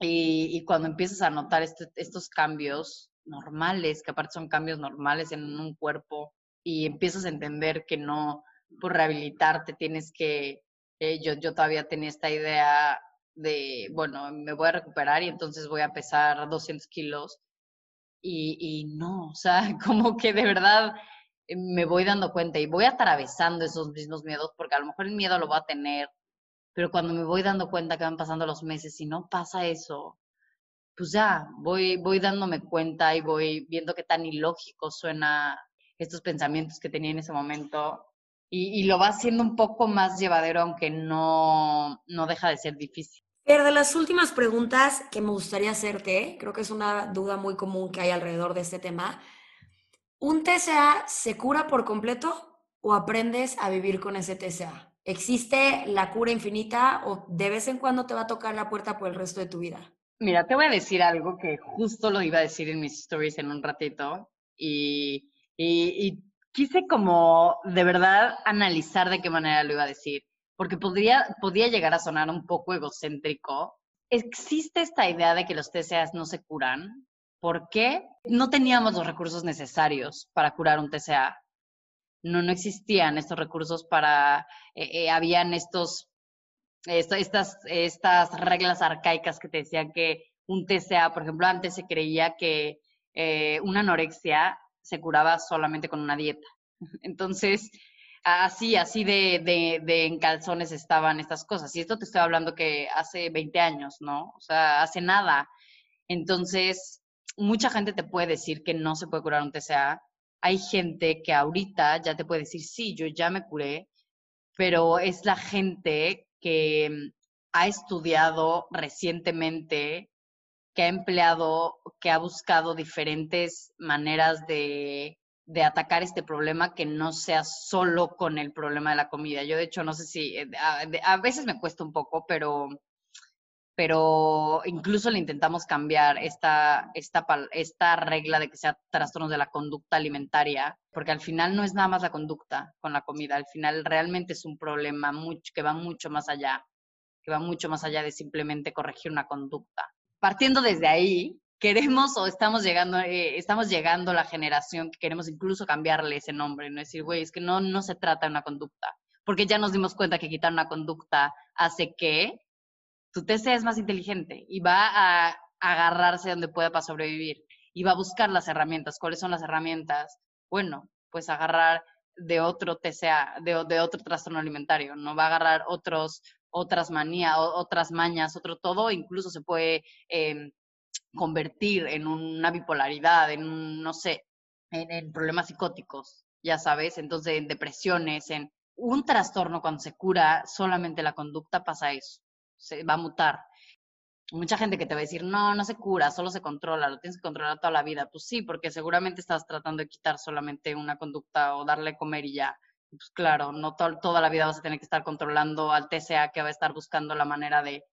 Speaker 1: Y, y cuando empiezas a notar este, estos cambios normales, que aparte son cambios normales en un cuerpo, y empiezas a entender que no por rehabilitarte tienes que, eh, yo, yo todavía tenía esta idea de, bueno, me voy a recuperar y entonces voy a pesar 200 kilos. Y, y no, o sea, como que de verdad eh, me voy dando cuenta y voy atravesando esos mismos miedos, porque a lo mejor el miedo lo voy a tener, pero cuando me voy dando cuenta que van pasando los meses y no pasa eso, pues ya, voy, voy dándome cuenta y voy viendo qué tan ilógico suena estos pensamientos que tenía en ese momento y, lo va haciendo un poco más llevadero, aunque no, no deja de ser difícil.
Speaker 2: Pero de las últimas preguntas que me gustaría hacerte, creo que es una duda muy común que hay alrededor de este tema. ¿Un TCA se cura por completo o aprendes a vivir con ese TCA? ¿Existe la cura infinita o de vez en cuando te va a tocar la puerta por el resto de tu vida?
Speaker 1: Mira, te voy a decir algo que justo lo iba a decir en mis stories en un ratito y, y, quise como de verdad analizar de qué manera lo iba a decir, porque podría, podía llegar a sonar un poco egocéntrico. Existe esta idea de que los TCAs no se curan. ¿Por qué? No teníamos los recursos necesarios para curar un TCA no, no existían estos recursos para, eh, eh, habían estos, estas, estas reglas arcaicas que te decían que un TCA, por ejemplo, antes se creía que eh, una anorexia se curaba solamente con una dieta. Entonces, así, así de, de, de, en calzones estaban estas cosas. Y esto te estoy hablando que hace 20 años, ¿no? O sea, hace nada. Entonces, mucha gente te puede decir que no se puede curar un TCA, hay gente que ahorita ya te puede decir, sí, yo ya me curé, pero es la gente que mm, ha estudiado recientemente, que ha empleado, que ha buscado diferentes maneras de, de atacar este problema que no sea solo con el problema de la comida. Yo de hecho no sé si, eh, a veces me cuesta un poco, pero pero incluso le intentamos cambiar esta, esta, esta regla de que sea trastornos de la conducta alimentaria, porque al final no es nada más la conducta con la comida, al final realmente es un problema mucho, que va mucho más allá, que va mucho más allá de simplemente corregir una conducta. Partiendo desde ahí, queremos o estamos llegando, eh, estamos llegando a la generación que queremos incluso cambiarle ese nombre, no decir, güey, es que no, no se trata de una conducta, porque ya nos dimos cuenta que quitar una conducta hace que tu TCA es más inteligente y va a agarrarse donde pueda para sobrevivir y va a buscar las herramientas. ¿Cuáles son las herramientas? Bueno, pues agarrar de otro TCA, de, de otro trastorno alimentario, no va a agarrar otros, otras manías, otras mañas, otro todo, incluso se puede em, convertir en una bipolaridad, en no sé, en, en, problemas psicóticos, ya sabes, entonces en depresiones, en un trastorno cuando se cura solamente la conducta pasa eso se va a mutar. Mucha gente que te va a decir, no, no se cura, solo se controla, lo tienes que controlar toda la vida. Pues sí, porque seguramente estás tratando de quitar solamente una conducta o darle comer y ya. Pues claro, no toda la vida vas a tener que estar controlando al TCA que va a estar buscando la manera de,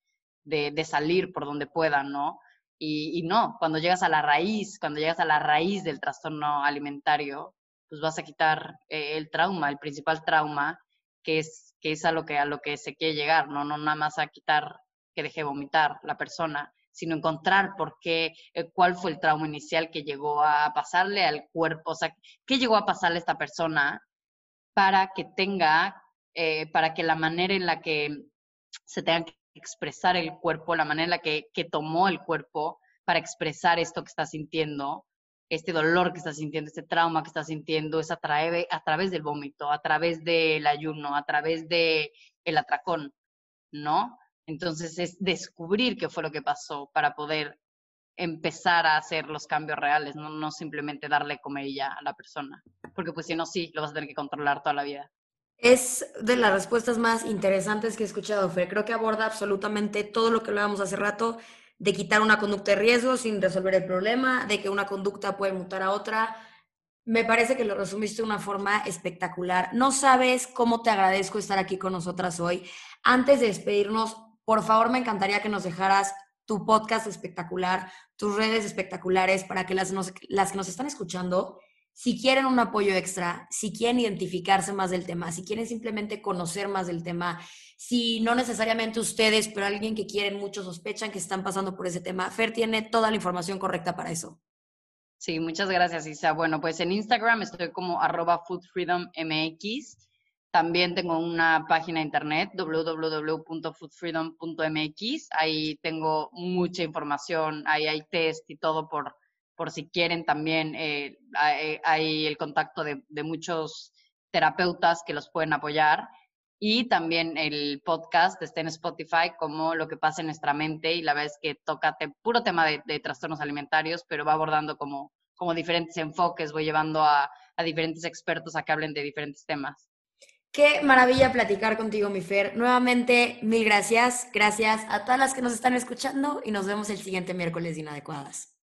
Speaker 1: de, salir por donde pueda, ¿no? Y, y, no, cuando llegas a la raíz, cuando llegas a la raíz del trastorno alimentario, pues vas a quitar eh, el trauma, el principal trauma, que es que es a lo que, a lo que se quiere llegar, ¿no? No nada más a quitar que deje vomitar la persona, sino encontrar por qué, eh, cuál fue el trauma inicial que llegó a pasarle al cuerpo, o sea, qué llegó a pasarle a esta persona para que tenga, eh, para que la manera en la que se tenga que expresar el cuerpo, la manera en la que, que tomó el cuerpo para expresar esto que está sintiendo, este dolor que estás sintiendo, este trauma que estás sintiendo, es a, a través del vómito, a través del ayuno, a través del el atracón, ¿no? Entonces es descubrir qué fue lo que pasó para poder empezar a hacer los cambios reales, no, no simplemente darle comerilla a la persona, porque pues si no, sí, lo vas a tener que controlar toda la vida.
Speaker 2: Es de las respuestas más interesantes que he escuchado, Fer. Creo que aborda absolutamente todo lo que hablábamos hace rato de quitar una conducta de riesgo sin resolver el problema, de que una conducta puede mutar a otra. Me parece que lo resumiste de una forma espectacular. No sabes cómo te agradezco estar aquí con nosotras hoy. Antes de despedirnos, por favor, me encantaría que nos dejaras tu podcast espectacular, tus redes espectaculares para que las, las que nos están escuchando si quieren un apoyo extra, si quieren identificarse más del tema, si quieren simplemente conocer más del tema, si no necesariamente ustedes, pero alguien que quieren mucho sospechan que están pasando por ese tema, Fer tiene toda la información correcta para eso.
Speaker 1: Sí, muchas gracias, Isa. Bueno, pues en Instagram estoy como arroba foodfreedommx. También tengo una página de internet, www.foodfreedom.mx. Ahí tengo mucha información, ahí hay test y todo por, por si quieren también. Eh, hay, el contacto de, muchos terapeutas que los pueden apoyar y también el podcast está en Spotify como Lo que pasa en nuestra mente y la es que toca puro tema de, trastornos alimentarios, pero va abordando como, como diferentes enfoques, voy llevando a, a diferentes expertos a que hablen de diferentes temas.
Speaker 2: Qué maravilla platicar contigo, mi Fer. Nuevamente, mil gracias. Gracias a todas las que nos están escuchando y nos vemos el siguiente miércoles de Inadecuadas.